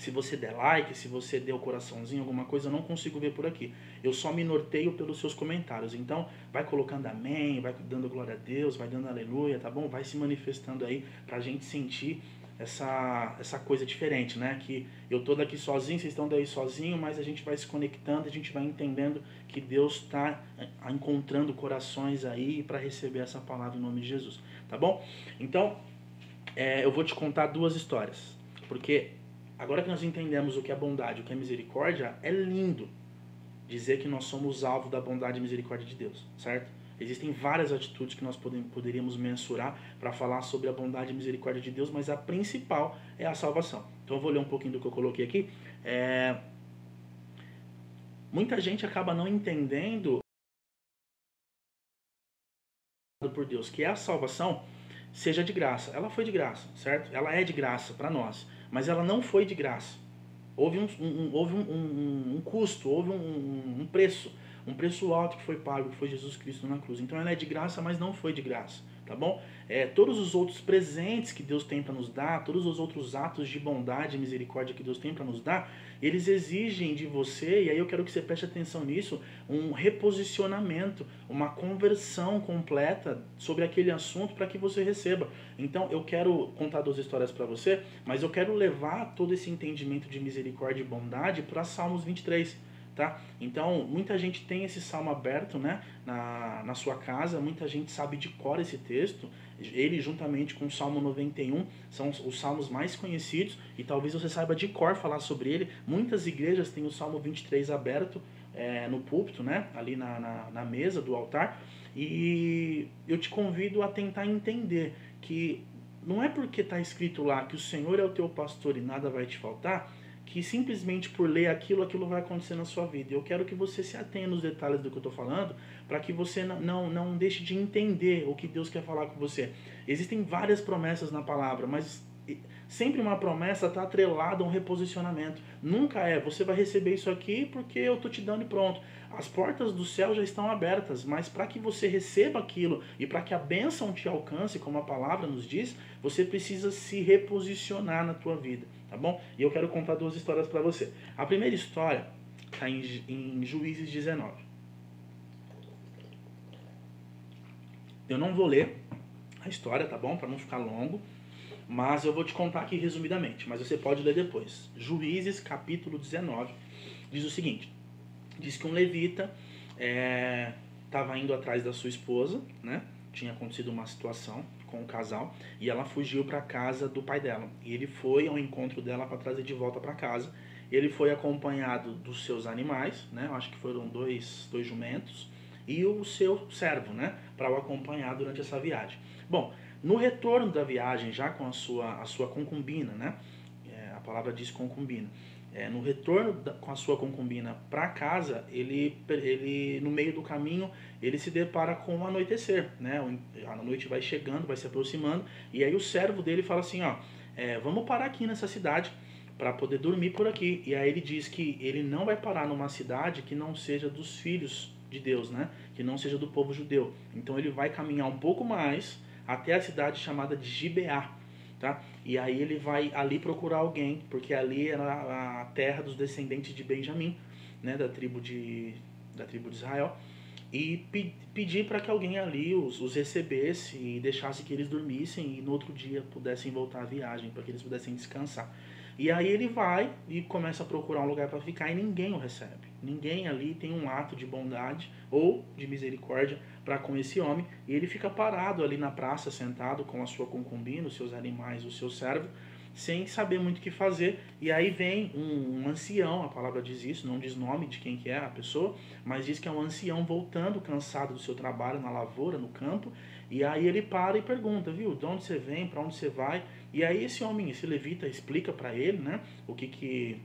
Speaker 1: se você der like, se você der o coraçãozinho, alguma coisa, eu não consigo ver por aqui. Eu só me norteio pelos seus comentários. Então, vai colocando amém, vai dando glória a Deus, vai dando aleluia, tá bom? Vai se manifestando aí pra gente sentir essa, essa coisa diferente, né? Que eu tô daqui sozinho, vocês estão daí sozinho, mas a gente vai se conectando, a gente vai entendendo que Deus está eh, encontrando corações aí para receber essa palavra em nome de Jesus, tá bom? Então, é, eu vou te contar duas histórias, porque Agora que nós entendemos o que é bondade, o que é misericórdia, é lindo dizer que nós somos alvo da bondade e misericórdia de Deus, certo? Existem várias atitudes que nós poderíamos mensurar para falar sobre a bondade e misericórdia de Deus, mas a principal é a salvação. Então eu vou ler um pouquinho do que eu coloquei aqui. É... Muita gente acaba não entendendo por Deus que a salvação seja de graça. Ela foi de graça, certo? Ela é de graça para nós mas ela não foi de graça. Houve um, um houve um, um, um, custo, houve um, preço, um preço alto que foi pago, que foi Jesus Cristo na cruz. Então ela é de graça, mas não foi de graça tá bom? É, todos os outros presentes que Deus tem para nos dar, todos os outros atos de bondade e misericórdia que Deus tem para nos dar, eles exigem de você, e aí eu quero que você preste atenção nisso, um reposicionamento, uma conversão completa sobre aquele assunto para que você receba. Então eu quero contar duas histórias para você, mas eu quero levar todo esse entendimento de misericórdia e bondade para Salmos 23 tá? Então, muita gente tem esse salmo aberto, né, na, na sua casa, muita gente sabe de cor esse texto. Ele, juntamente com o Salmo 91, são os salmos mais conhecidos e talvez você saiba de cor falar sobre ele. Muitas igrejas têm o Salmo 23 aberto é, no púlpito, né, ali na, na, na mesa do altar. E eu te convido a tentar entender que não é porque está escrito lá que o Senhor é o teu pastor e nada vai te faltar, que simplesmente por ler aquilo, aquilo vai acontecer na sua vida. Eu quero que você se atenha nos detalhes do que eu estou falando, para que você não, não, não deixe de entender o que Deus quer falar com você. Existem várias promessas na palavra, mas sempre uma promessa está atrelada a um reposicionamento. Nunca é, você vai receber isso aqui porque eu estou te dando e pronto. As portas do céu já estão abertas, mas para que você receba aquilo e para que a bênção te alcance, como a palavra nos diz, você precisa se reposicionar na tua vida tá bom? E eu quero contar duas histórias para você. A primeira história está em, em Juízes 19. Eu não vou ler a história, tá bom? Para não ficar longo, mas eu vou te contar aqui resumidamente, mas você pode ler depois. Juízes, capítulo 19, diz o seguinte: diz que um levita estava é, indo atrás da sua esposa, né? Tinha acontecido uma situação com o casal e ela fugiu para casa do pai dela. E ele foi ao encontro dela para trazer de volta para casa. Ele foi acompanhado dos seus animais, né? Eu acho que foram dois, dois jumentos e o seu servo, né, para o acompanhar durante essa viagem. Bom, no retorno da viagem, já com a sua, a sua concubina, né, é, a palavra diz concubina, é, no retorno da, com a sua concubina para casa, ele, ele no meio do caminho ele se depara com o anoitecer, né? A noite vai chegando, vai se aproximando e aí o servo dele fala assim, ó, é, vamos parar aqui nessa cidade para poder dormir por aqui. E aí ele diz que ele não vai parar numa cidade que não seja dos filhos de Deus, né? Que não seja do povo judeu. Então ele vai caminhar um pouco mais até a cidade chamada de Gibeá tá? E aí ele vai ali procurar alguém, porque ali era a terra dos descendentes de Benjamim, né, da tribo de da tribo de Israel, e pe pedir para que alguém ali os, os recebesse e deixasse que eles dormissem e no outro dia pudessem voltar à viagem, para que eles pudessem descansar. E aí ele vai e começa a procurar um lugar para ficar e ninguém o recebe. Ninguém ali tem um ato de bondade ou de misericórdia para com esse homem. E ele fica parado ali na praça, sentado com a sua concubina, os seus animais, o seu servo, sem saber muito o que fazer. E aí vem um, um, ancião, a palavra diz isso, não diz nome de quem que é a pessoa, mas diz que é um ancião voltando cansado do seu trabalho na lavoura, no campo. E aí ele para e pergunta, viu, de onde você vem, para onde você vai? E aí esse homem, esse levita, explica para ele, né, o que que,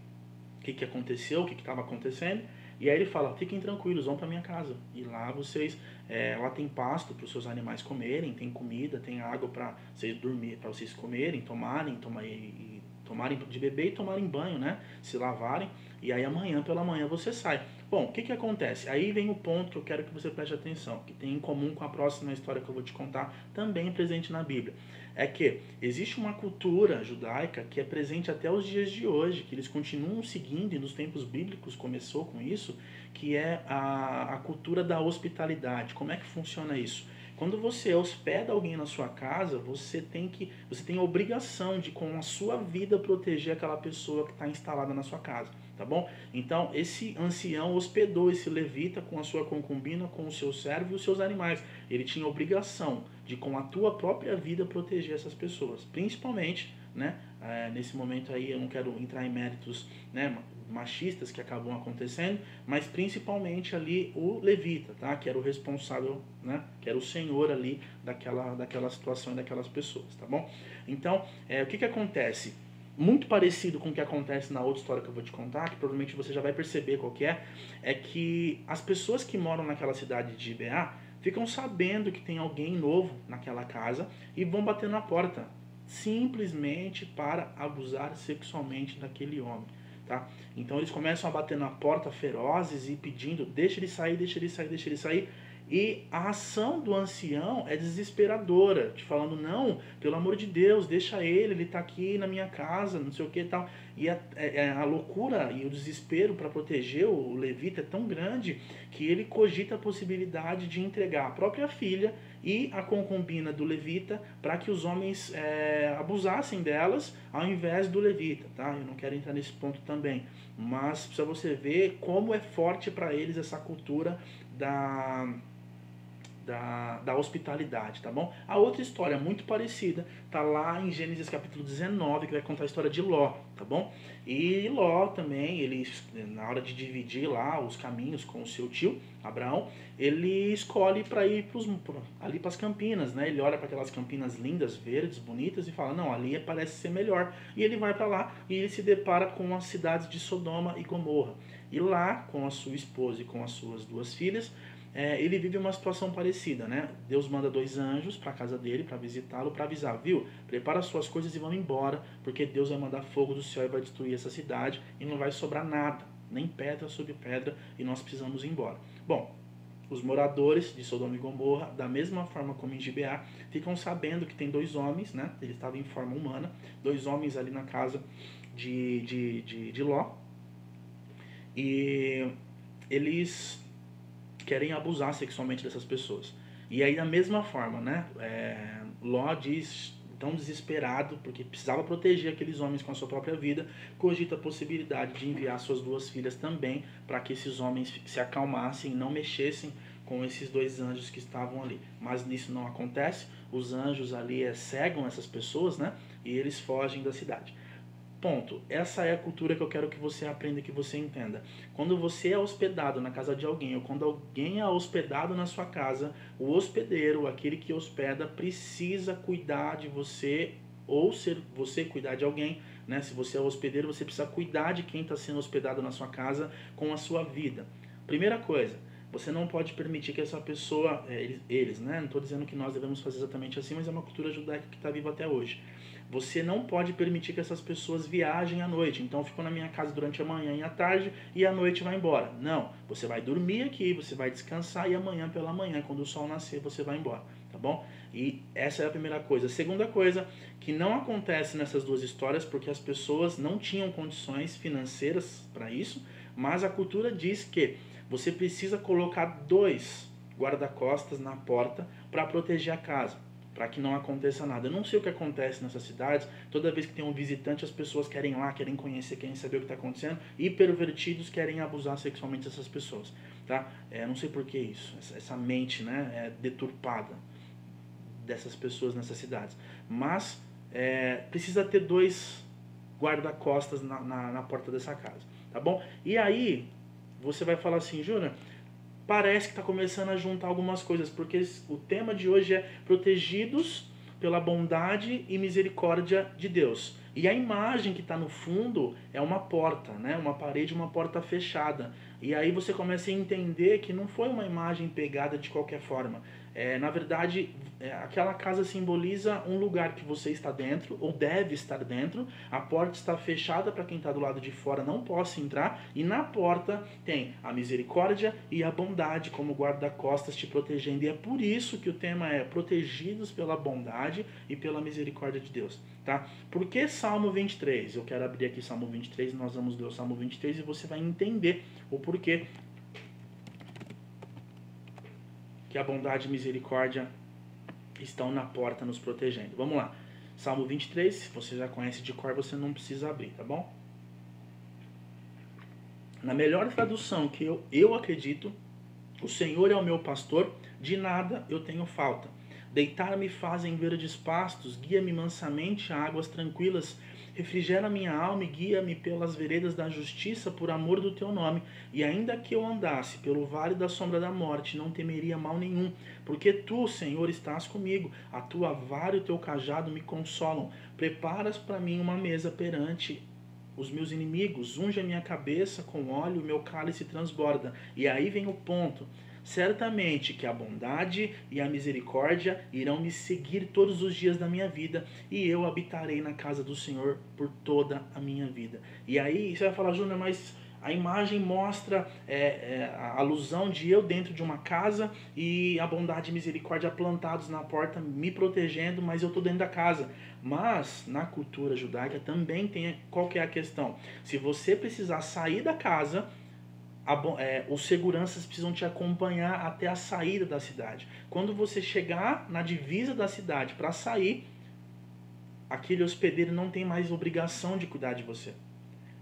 Speaker 1: que, que aconteceu, o que estava acontecendo. E aí ele fala, fiquem tranquilos, vão para minha casa. E lá vocês, é, lá tem pasto para os seus animais comerem, tem comida, tem água para vocês dormir, para vocês comerem, tomarem, tomar, e, tomarem de beber e tomarem banho, né? Se lavarem. E aí amanhã pela manhã você sai. Bom, o que que acontece? Aí vem o ponto que eu quero que você preste atenção, que tem em comum com a próxima história que eu vou te contar, também presente na Bíblia é que existe uma cultura judaica que é presente até os dias de hoje, que eles continuam seguindo, e nos tempos bíblicos começou com isso, que é a, a cultura da hospitalidade. Como é que funciona isso? Quando você hospeda alguém na sua casa, você tem que, você tem a obrigação de com a sua vida proteger aquela pessoa que está instalada na sua casa, tá bom? Então esse ancião hospedou esse levita com a sua concubina, com o seu servo e os seus animais. Ele tinha obrigação de com a tua própria vida proteger essas pessoas, principalmente, né? É, nesse momento aí eu não quero entrar em méritos, né? machistas que acabam acontecendo, mas principalmente ali o levita, tá? Que era o responsável, né? Que era o senhor ali daquela, daquela situação e daquelas pessoas, tá bom? Então, é, o que que acontece? Muito parecido com o que acontece na outra história que eu vou te contar, que provavelmente você já vai perceber qual que é, é que as pessoas que moram naquela cidade de Ibeá ficam sabendo que tem alguém novo naquela casa e vão bater na porta, simplesmente para abusar sexualmente daquele homem. Tá? Então eles começam a bater na porta ferozes e pedindo: deixa ele sair, deixa ele sair, deixa ele sair. E a ação do ancião é desesperadora, te falando, não, pelo amor de Deus, deixa ele, ele está aqui na minha casa, não sei o que e tal. E a, é, é, a, loucura e o desespero para proteger o levita é tão grande que ele cogita a possibilidade de entregar a própria filha e a concubina do levita para que os homens é, abusassem delas ao invés do levita, tá? Eu não quero entrar nesse ponto também, mas para você ver como é forte para eles essa cultura da da, da hospitalidade, tá bom? A outra história muito parecida tá lá em Gênesis capítulo 19, que vai contar a história de Ló, tá bom? E Ló também, ele na hora de dividir lá os caminhos com o seu tio, Abraão, ele escolhe para ir pros, ali para as campinas, né? Ele olha para aquelas campinas lindas, verdes, bonitas e fala: "Não, ali parece ser melhor". E ele vai para lá e ele se depara com as cidades de Sodoma e Gomorra. E lá, com a sua esposa e com as suas duas filhas, é, ele vive uma situação parecida, né? Deus manda dois anjos para a casa dele para visitá-lo, para avisar, viu? Prepara suas coisas e vão embora, porque Deus vai mandar fogo do céu e vai destruir essa cidade e não vai sobrar nada, nem pedra sobre pedra, e nós precisamos ir embora. Bom, os moradores de Sodoma e Gomorra, da mesma forma como em Gibeá, ficam sabendo que tem dois homens, né? Eles estavam em forma humana, dois homens ali na casa de, de, de, de Ló. E eles querem abusar sexualmente dessas pessoas. E aí, da mesma forma, né? É, Ló diz, tão desesperado, porque precisava proteger aqueles homens com a sua própria vida, cogita a possibilidade de enviar suas duas filhas também, para que esses homens se acalmassem e não mexessem com esses dois anjos que estavam ali. Mas nisso não acontece, os anjos ali é, cegam essas pessoas, né? E eles fogem da cidade. Ponto. Essa é a cultura que eu quero que você aprenda, que você entenda. Quando você é hospedado na casa de alguém, ou quando alguém é hospedado na sua casa, o hospedeiro, aquele que hospeda, precisa cuidar de você, ou ser você cuidar de alguém. Né? Se você é hospedeiro, você precisa cuidar de quem está sendo hospedado na sua casa com a sua vida. Primeira coisa, você não pode permitir que essa pessoa, eles, eles né? Não estou dizendo que nós devemos fazer exatamente assim, mas é uma cultura judaica que está viva até hoje você não pode permitir que essas pessoas viajem à noite. Então ficam na minha casa durante a manhã e a tarde e à noite vai embora. Não, você vai dormir aqui, você vai descansar e amanhã pela manhã, quando o sol nascer, você vai embora, tá bom? E essa é a primeira coisa. A segunda coisa que não acontece nessas duas histórias porque as pessoas não tinham condições financeiras para isso, mas a cultura diz que você precisa colocar dois guarda-costas na porta para proteger a casa. Para que não aconteça nada. Eu não sei o que acontece nessas cidades. Toda vez que tem um visitante, as pessoas querem ir lá, querem conhecer, querem saber o que está acontecendo. E pervertidos querem abusar sexualmente dessas pessoas, tá? É, não sei por que isso. Essa, mente, né, é deturpada dessas pessoas nessas cidades. Mas é, precisa ter dois guarda-costas na, na, na porta dessa casa, tá bom? E aí você vai falar assim, Júnior parece que está começando a juntar algumas coisas, porque o tema de hoje é protegidos pela bondade e misericórdia de Deus. E a imagem que está no fundo é uma porta, né? uma parede, uma porta fechada. E aí você começa a entender que não foi uma imagem pegada de qualquer forma. É, na verdade, é, aquela casa simboliza um lugar que você está dentro, ou deve estar dentro. A porta está fechada para quem está do lado de fora não possa entrar. E na porta tem a misericórdia e a bondade como guarda-costas te protegendo. E é por isso que o tema é protegidos pela bondade e pela misericórdia de Deus. Tá? Por que Salmo 23? Eu quero abrir aqui Salmo 23 e nós vamos ler o Salmo 23 e você vai entender o porquê que a bondade e misericórdia estão na porta nos protegendo. Vamos lá. Salmo 23, se você já conhece de cor, você não precisa abrir, tá bom? Na melhor tradução que eu, eu acredito, o Senhor é o meu pastor, de nada eu tenho falta. Deitar-me fazem verdes pastos, guia-me mansamente a águas tranquilas Refrigera minha alma e guia-me pelas veredas da justiça por amor do teu nome. E ainda que eu andasse pelo vale da sombra da morte, não temeria mal nenhum, porque tu, Senhor, estás comigo. A tua vara e o teu cajado me consolam. Preparas para mim uma mesa perante os meus inimigos, unge a minha cabeça com óleo, o meu cálice transborda. E aí vem o ponto. Certamente que a bondade e a misericórdia irão me seguir todos os dias da minha vida e eu habitarei na casa do Senhor por toda a minha vida. E aí você vai falar, Júnior, mas a imagem mostra é, é, a alusão de eu dentro de uma casa e a bondade e misericórdia plantados na porta me protegendo, mas eu estou dentro da casa. Mas na cultura judaica também tem qual é a questão? Se você precisar sair da casa, é, os seguranças precisam te acompanhar até a saída da cidade. Quando você chegar na divisa da cidade para sair, aquele hospedeiro não tem mais obrigação de cuidar de você.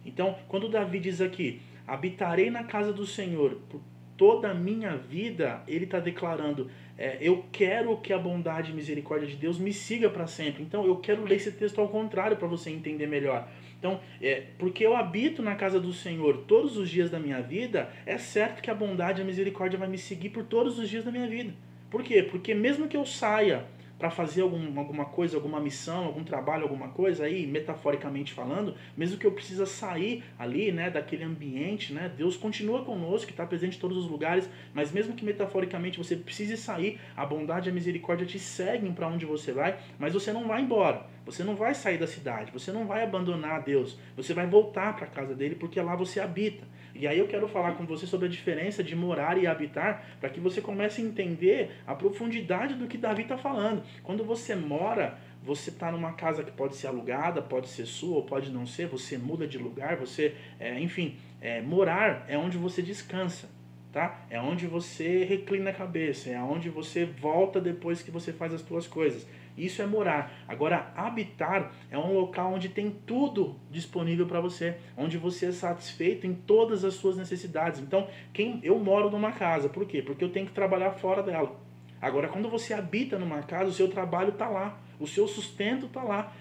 Speaker 1: Então, quando Davi diz aqui: habitarei na casa do Senhor por toda a minha vida, ele está declarando: é, eu quero que a bondade e misericórdia de Deus me siga para sempre. Então, eu quero ler esse texto ao contrário para você entender melhor. Então, é, porque eu habito na casa do Senhor todos os dias da minha vida, é certo que a bondade e a misericórdia vai me seguir por todos os dias da minha vida. Por quê? Porque mesmo que eu saia para fazer algum, alguma coisa, alguma missão, algum trabalho, alguma coisa aí, metaforicamente falando, mesmo que eu precisa sair ali, né, daquele ambiente, né, Deus continua conosco, está presente em todos os lugares, mas mesmo que metaforicamente você precise sair, a bondade e a misericórdia te seguem para onde você vai, mas você não vai embora. Você não vai sair da cidade, você não vai abandonar Deus, você vai voltar para a casa dele porque lá você habita. E aí eu quero falar com você sobre a diferença de morar e habitar, para que você comece a entender a profundidade do que Davi está falando. Quando você mora, você está numa casa que pode ser alugada, pode ser sua ou pode não ser, você muda de lugar, você, é, enfim, é, morar é onde você descansa. Tá? É onde você reclina a cabeça, é onde você volta depois que você faz as suas coisas. Isso é morar. Agora, habitar é um local onde tem tudo disponível para você, onde você é satisfeito em todas as suas necessidades. Então, quem eu moro numa casa, por quê? Porque eu tenho que trabalhar fora dela. Agora, quando você habita numa casa, o seu trabalho está lá, o seu sustento está lá.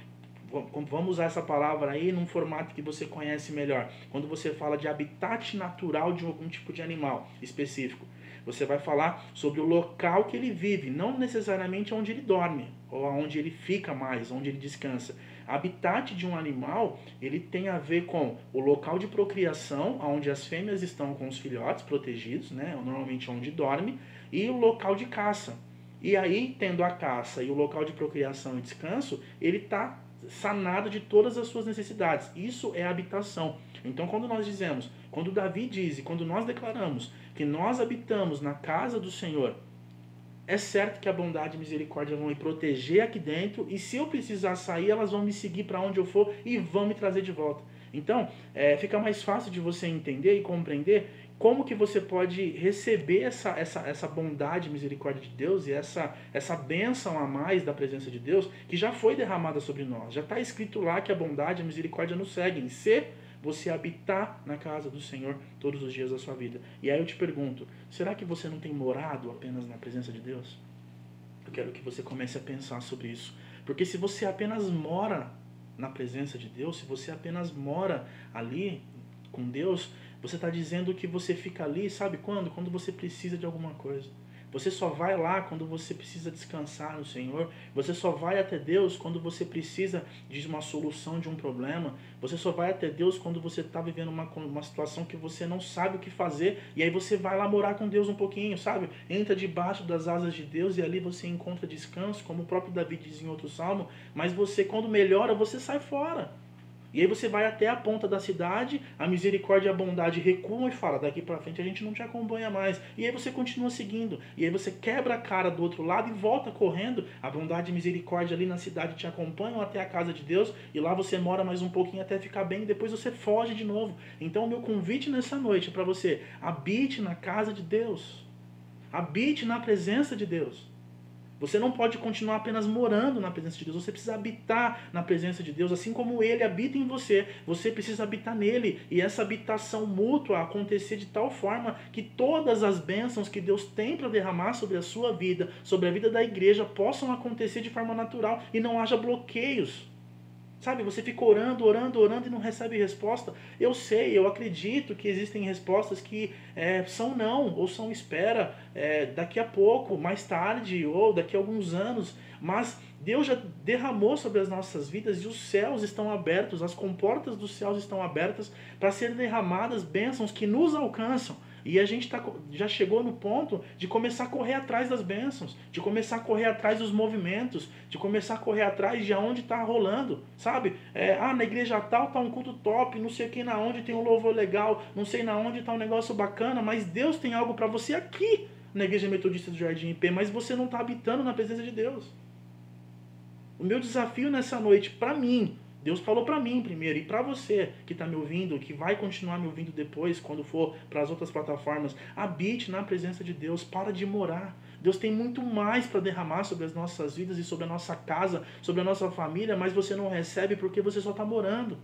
Speaker 1: Vamos usar essa palavra aí num formato que você conhece melhor. Quando você fala de habitat natural de algum tipo de animal específico, você vai falar sobre o local que ele vive, não necessariamente onde ele dorme ou aonde ele fica mais, onde ele descansa. Habitat de um animal, ele tem a ver com o local de procriação, onde as fêmeas estão com os filhotes protegidos, né, normalmente onde dorme, e o local de caça. E aí, tendo a caça e o local de procriação e descanso, ele está sanado de todas as suas necessidades. Isso é habitação. Então, quando nós dizemos, quando Davi diz e quando nós declaramos que nós habitamos na casa do Senhor, é certo que a bondade e misericórdia vão me proteger aqui dentro e se eu precisar sair, elas vão me seguir para onde eu for e vão me trazer de volta. Então, é, fica mais fácil de você entender e compreender como que você pode receber essa, essa, essa bondade e misericórdia de Deus e essa, essa bênção a mais da presença de Deus que já foi derramada sobre nós. Já está escrito lá que a bondade e a misericórdia nos seguem. Se você habitar na casa do Senhor todos os dias da sua vida. E aí eu te pergunto, será que você não tem morado apenas na presença de Deus? Eu quero que você comece a pensar sobre isso. Porque se você apenas mora na presença de Deus, se você apenas mora ali com Deus, você está dizendo que você fica ali, sabe quando? Quando você precisa de alguma coisa. Você só vai lá quando você precisa descansar no Senhor. Você só vai até Deus quando você precisa de uma solução de um problema. Você só vai até Deus quando você está vivendo uma, uma situação que você não sabe o que fazer. E aí você vai lá morar com Deus um pouquinho, sabe? Entra debaixo das asas de Deus e ali você encontra descanso, como o próprio Davi diz em outro salmo. Mas você, quando melhora, você sai fora. E aí você vai até a ponta da cidade, a misericórdia e a bondade recuam e fala, daqui para frente a gente não te acompanha mais. E aí você continua seguindo. E aí você quebra a cara do outro lado e volta correndo. A bondade e misericórdia ali na cidade te acompanham até a casa de Deus e lá você mora mais um pouquinho até ficar bem e depois você foge de novo. Então o meu convite nessa noite é para você, habite na casa de Deus. Habite na presença de Deus. Você não pode continuar apenas morando na presença de Deus, você precisa habitar na presença de Deus, assim como ele habita em você, você precisa habitar nele, e essa habitação mútua acontecer de tal forma que todas as bênçãos que Deus tem para derramar sobre a sua vida, sobre a vida da igreja, possam acontecer de forma natural e não haja bloqueios. Sabe, você fica orando, orando, orando e não recebe resposta. Eu sei, eu acredito que existem respostas que é, são não, ou são espera é, daqui a pouco, mais tarde, ou daqui a alguns anos. Mas Deus já derramou sobre as nossas vidas e os céus estão abertos, as comportas dos céus estão abertas para serem derramadas bênçãos que nos alcançam. E a gente tá, já chegou no ponto de começar a correr atrás das bênçãos, de começar a correr atrás dos movimentos, de começar a correr atrás de aonde está rolando, sabe? É, ah, na igreja tal tá um culto top, não sei o que na onde tem um louvor legal, não sei na onde tá um negócio bacana, mas Deus tem algo para você aqui na igreja metodista do Jardim IP, mas você não está habitando na presença de Deus. O meu desafio nessa noite, para mim, Deus falou para mim primeiro e para você que está me ouvindo, que vai continuar me ouvindo depois, quando for para as outras plataformas, habite na presença de Deus, para de morar. Deus tem muito mais para derramar sobre as nossas vidas e sobre a nossa casa, sobre a nossa família, mas você não recebe porque você só está morando.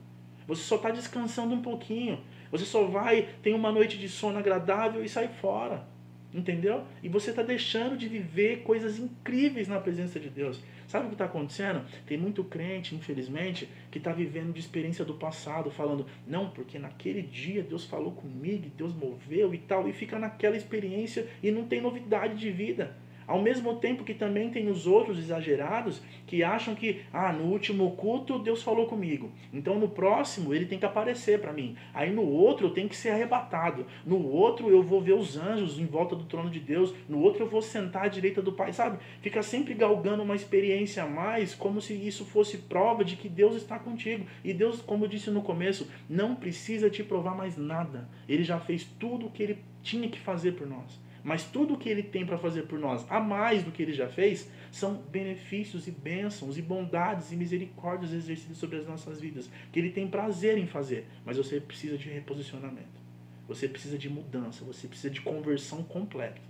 Speaker 1: Você só está descansando um pouquinho. Você só vai, tem uma noite de sono agradável e sai fora. Entendeu? E você está deixando de viver coisas incríveis na presença de Deus. Sabe o que está acontecendo? Tem muito crente, infelizmente, que está vivendo de experiência do passado, falando, não, porque naquele dia Deus falou comigo, Deus moveu e tal, e fica naquela experiência e não tem novidade de vida. Ao mesmo tempo que também tem os outros exagerados que acham que, ah, no último culto Deus falou comigo. Então no próximo ele tem que aparecer para mim. Aí no outro eu tenho que ser arrebatado. No outro eu vou ver os anjos em volta do trono de Deus. No outro eu vou sentar à direita do Pai, sabe? Fica sempre galgando uma experiência a mais, como se isso fosse prova de que Deus está contigo. E Deus, como eu disse no começo, não precisa te provar mais nada. Ele já fez tudo o que ele tinha que fazer por nós. Mas tudo o que ele tem para fazer por nós, a mais do que ele já fez, são benefícios e bênçãos e bondades e misericórdias exercidas sobre as nossas vidas, que ele tem prazer em fazer. Mas você precisa de reposicionamento. Você precisa de mudança, você precisa de conversão completa.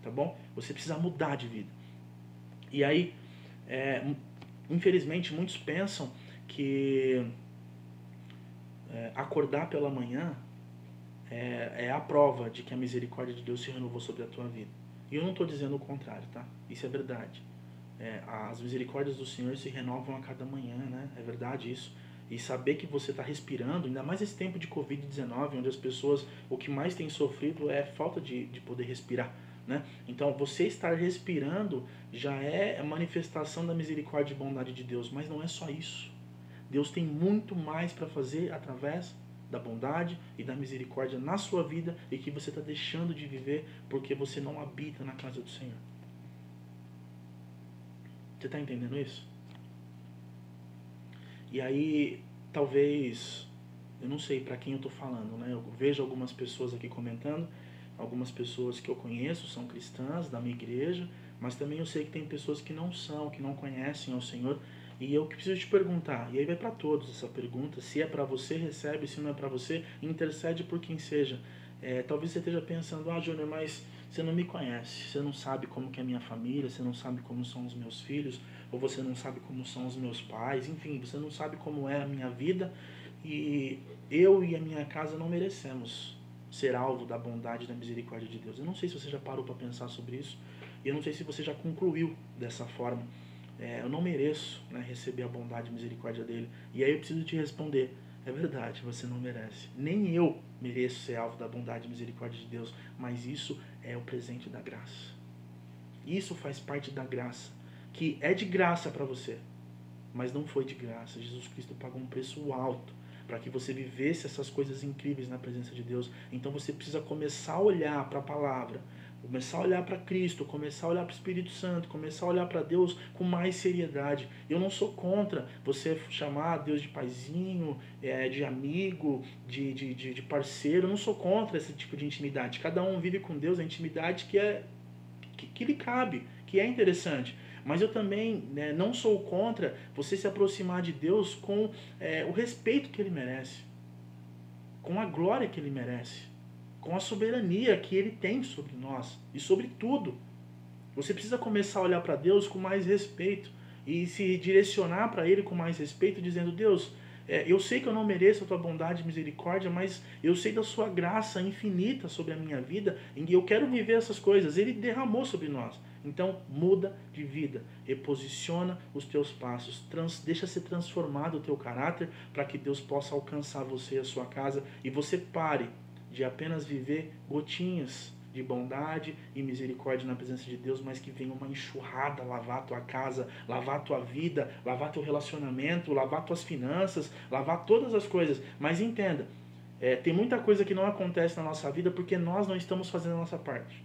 Speaker 1: Tá bom? Você precisa mudar de vida. E aí, é, infelizmente, muitos pensam que é, acordar pela manhã é, é a prova de que a misericórdia de Deus se renovou sobre a tua vida. E eu não estou dizendo o contrário, tá? Isso é verdade. É, as misericórdias do Senhor se renovam a cada manhã, né? É verdade isso. E saber que você está respirando, ainda mais esse tempo de Covid-19, onde as pessoas, o que mais têm sofrido é falta de, de poder respirar. Né? Então, você estar respirando já é manifestação da misericórdia e bondade de Deus, mas não é só isso. Deus tem muito mais para fazer através da bondade e da misericórdia na sua vida e que você está deixando de viver porque você não habita na casa do Senhor. Você está entendendo isso? E aí, talvez, eu não sei para quem eu estou falando, né? Eu vejo algumas pessoas aqui comentando, algumas pessoas que eu conheço são cristãs da minha igreja, mas também eu sei que tem pessoas que não são, que não conhecem o Senhor E eu preciso te perguntar, e aí vai para todos essa pergunta, se é para você, recebe, se não é para você, intercede por quem seja. É, talvez você esteja pensando, ah, Júnior, mas você não me conhece, você não sabe como que é a minha família, você não sabe como são os meus filhos, ou você não sabe como são os meus pais, enfim, você não sabe como é a minha vida, e eu e a minha casa não merecemos ser alvo da bondade e da misericórdia de Deus. Eu não sei se você já parou para pensar sobre isso, e eu não sei se você já concluiu dessa forma. É, eu não mereço né, receber a bondade e misericórdia dele. E aí eu preciso te responder: é verdade, você não merece. Nem eu mereço ser alvo da bondade e misericórdia de Deus, mas isso é o presente da graça. Isso faz parte da graça, que é de graça para você, mas não foi de graça. Jesus Cristo pagou um preço alto para que você vivesse essas coisas incríveis na presença de Deus. Então você precisa começar a olhar para a palavra, Começar a olhar para Cristo, começar a olhar para o Espírito Santo, começar a olhar para Deus com mais seriedade. Eu não sou contra você chamar Deus de paizinho, é, de amigo, de, de, de, de parceiro. Eu não sou contra esse tipo de intimidade. Cada um vive com Deus a intimidade que é que, que lhe cabe, que é interessante. Mas eu também né, não sou contra você se aproximar de Deus com é, o respeito que Ele merece, com a glória que Ele merece com a soberania que ele tem sobre nós e sobre tudo. Você precisa começar a olhar para Deus com mais respeito e se direcionar para Ele com mais respeito, dizendo: Deus, é, eu sei que eu não mereço a tua bondade e misericórdia, mas eu sei da sua graça infinita sobre a minha vida e eu quero viver essas coisas. Ele derramou sobre nós. Então, muda de vida, reposiciona os teus passos, trans, deixa ser transformado o teu caráter para que Deus possa alcançar você e a sua casa e você pare de apenas viver gotinhas de bondade e misericórdia na presença de Deus, mas que venha uma enxurrada lavar tua casa, lavar tua vida, lavar teu relacionamento, lavar tuas finanças, lavar todas as coisas. Mas entenda, é, tem muita coisa que não acontece na nossa vida porque nós não estamos fazendo a nossa parte.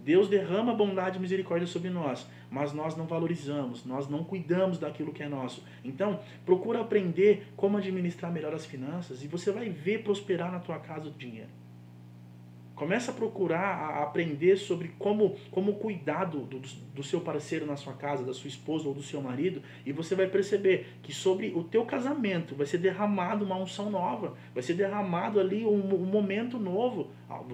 Speaker 1: Deus derrama bondade e misericórdia sobre nós, mas nós não valorizamos, nós não cuidamos daquilo que é nosso. Então, procura aprender como administrar melhor as finanças e você vai ver prosperar na tua casa o dinheiro. Começa a procurar a aprender sobre como, como cuidar do, do, do, seu parceiro na sua casa, da sua esposa ou do seu marido, e você vai perceber que sobre o teu casamento vai ser derramado uma unção nova, vai ser derramado ali um, um momento novo,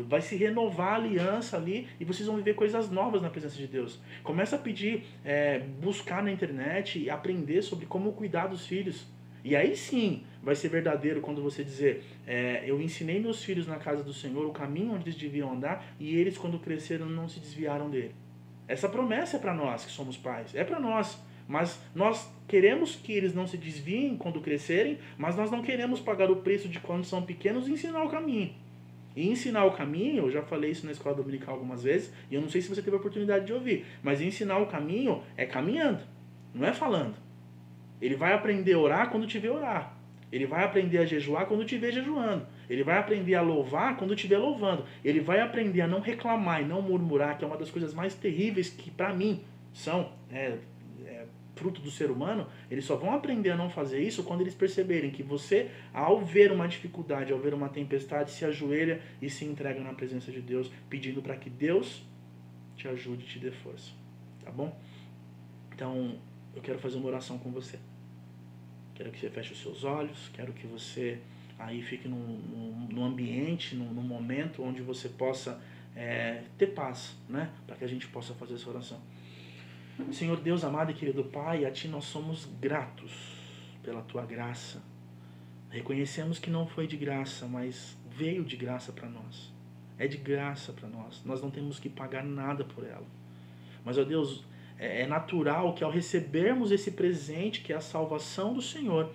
Speaker 1: vai se renovar a aliança ali e vocês vão viver coisas novas na presença de Deus. Começa a pedir, é, buscar na internet e aprender sobre como cuidar dos filhos. E aí sim vai ser verdadeiro quando você dizer: é, Eu ensinei meus filhos na casa do Senhor o caminho onde eles deviam andar e eles, quando cresceram, não se desviaram dele. Essa promessa é para nós que somos pais, é para nós. Mas nós queremos que eles não se desviem quando crescerem, mas nós não queremos pagar o preço de quando são pequenos e ensinar o caminho. E ensinar o caminho, eu já falei isso na escola dominical algumas vezes, e eu não sei se você teve a oportunidade de ouvir, mas ensinar o caminho é caminhando, não é falando. Ele vai aprender a orar quando te ver orar. Ele vai aprender a jejuar quando te jejuando. Ele vai aprender a louvar quando te louvando. Ele vai aprender a não reclamar e não murmurar, que é uma das coisas mais terríveis que, para mim, são é, é, fruto do ser humano. Eles só vão aprender a não fazer isso quando eles perceberem que você, ao ver uma dificuldade, ao ver uma tempestade, se ajoelha e se entrega na presença de Deus, pedindo para que Deus te ajude e te dê força. Tá bom? Então, eu quero fazer uma oração com você. Quero que você feche os seus olhos, quero que você aí fique num, num, num ambiente, num, num, momento onde você possa é, ter paz, né? Para que a gente possa fazer essa oração. Senhor Deus amado e querido Pai, a Ti nós somos gratos pela Tua graça. Reconhecemos que não foi de graça, mas veio de graça para nós. É de graça para nós. Nós não temos que pagar nada por ela. Mas, ó Deus, é, é natural que ao recebermos esse presente, que é a salvação do Senhor,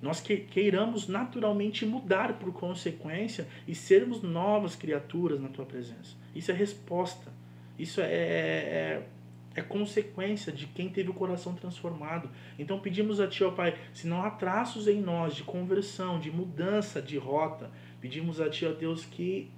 Speaker 1: nós queiramos naturalmente mudar por consequência e sermos novas criaturas na tua presença. Isso é resposta. Isso é, é, é consequência de quem teve o coração transformado. Então pedimos a Ti, ó Pai, se não há traços em nós de conversão, de mudança de rota, pedimos a Ti, ó Deus, que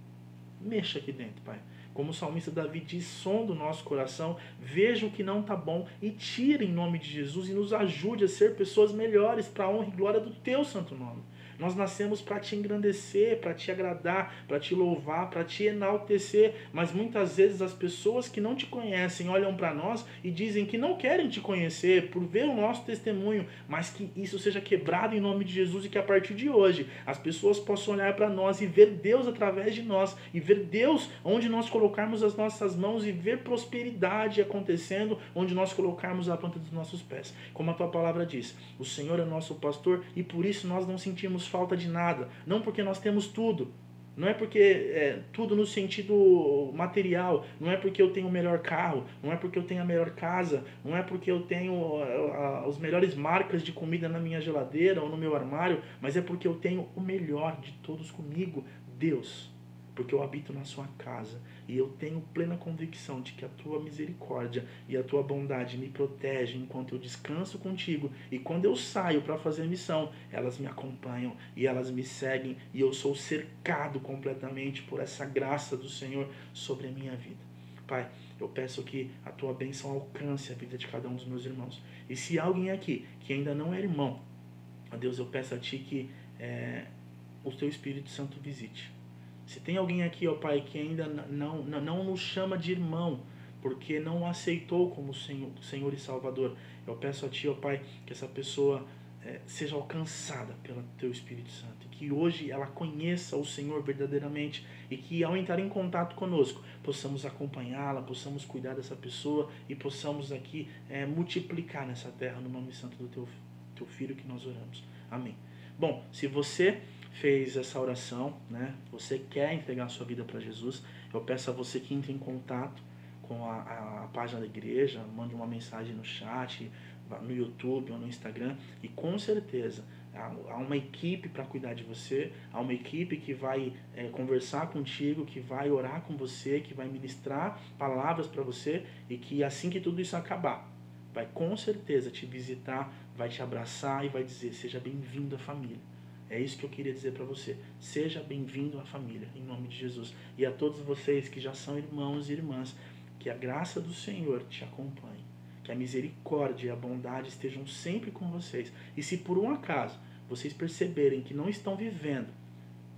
Speaker 1: mexa aqui dentro, Pai. Como o salmista Davi diz, som do nosso coração, veja o que não está bom e tira em nome de Jesus e nos ajude a ser pessoas melhores para a honra e glória do teu santo nome. Nós nascemos para te engrandecer, para te agradar, para te louvar, para te enaltecer. Mas muitas vezes as pessoas que não te conhecem olham para nós e dizem que não querem te conhecer por ver o nosso testemunho, mas que isso seja quebrado em nome de Jesus e que a partir de hoje as pessoas possam olhar para nós e ver Deus através de nós e ver Deus onde nós colocarmos as nossas mãos e ver prosperidade acontecendo onde nós colocarmos a planta dos nossos pés. Como a tua palavra diz, o Senhor é nosso pastor e por isso nós não sentimos falta de nada, não porque nós temos tudo, não é porque é, tudo no sentido material, não é porque eu tenho o melhor carro, não é porque eu tenho a melhor casa, não é porque eu tenho os melhores marcas de comida na minha geladeira ou no meu armário, mas é porque eu tenho o melhor de todos comigo, Deus porque eu habito na sua casa e eu tenho plena convicção de que a tua misericórdia e a tua bondade me protegem enquanto eu descanso contigo e quando eu saio para fazer missão, elas me acompanham e elas me seguem e eu sou cercado completamente por essa graça do Senhor sobre a minha vida. Pai, eu peço que a tua bênção alcance a vida de cada um dos meus irmãos. E se alguém aqui que ainda não é irmão, a Deus, eu peço a ti que é, o teu Espírito Santo visite se tem alguém aqui, ó Pai, que ainda não, não, não nos chama de irmão, porque não aceitou como Senhor, Senhor e Salvador, eu peço a Ti, ó Pai, que essa pessoa é, seja alcançada pelo Teu Espírito Santo. Que hoje ela conheça o Senhor verdadeiramente e que ao entrar em contato conosco, possamos acompanhá-la, possamos cuidar dessa pessoa e possamos aqui é, multiplicar nessa terra no nome santo do Teu, teu Filho que nós oramos. Amém. Bom, se você fez essa oração, né? Você quer entregar a sua vida para Jesus, eu peço a você que entre em contato com a, a, a, página da igreja, mande uma mensagem no chat, no YouTube ou no Instagram e com certeza há uma equipe para cuidar de você, há uma equipe que vai é, conversar contigo, que vai orar com você, que vai ministrar palavras para você e que assim que tudo isso acabar, vai com certeza te visitar, vai te abraçar e vai dizer: seja bem-vindo à família. É isso que eu queria dizer para você. Seja bem-vindo à família, em nome de Jesus. E a todos vocês que já são irmãos e irmãs, que a graça do Senhor te acompanhe. Que a misericórdia e a bondade estejam sempre com vocês. E se por um acaso vocês perceberem que não estão vivendo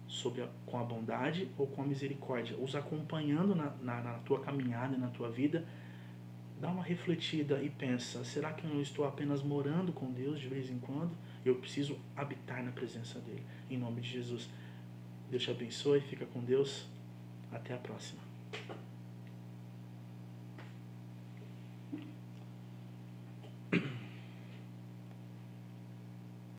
Speaker 1: sobre a, com a bondade ou com a misericórdia, os acompanhando na, na, na tua caminhada, na tua vida, dá uma refletida e pensa: será que eu não estou apenas morando com Deus de vez em quando? Eu preciso habitar na presença dele. Em nome de Jesus. Deus te abençoe. Fica com Deus. Até a próxima.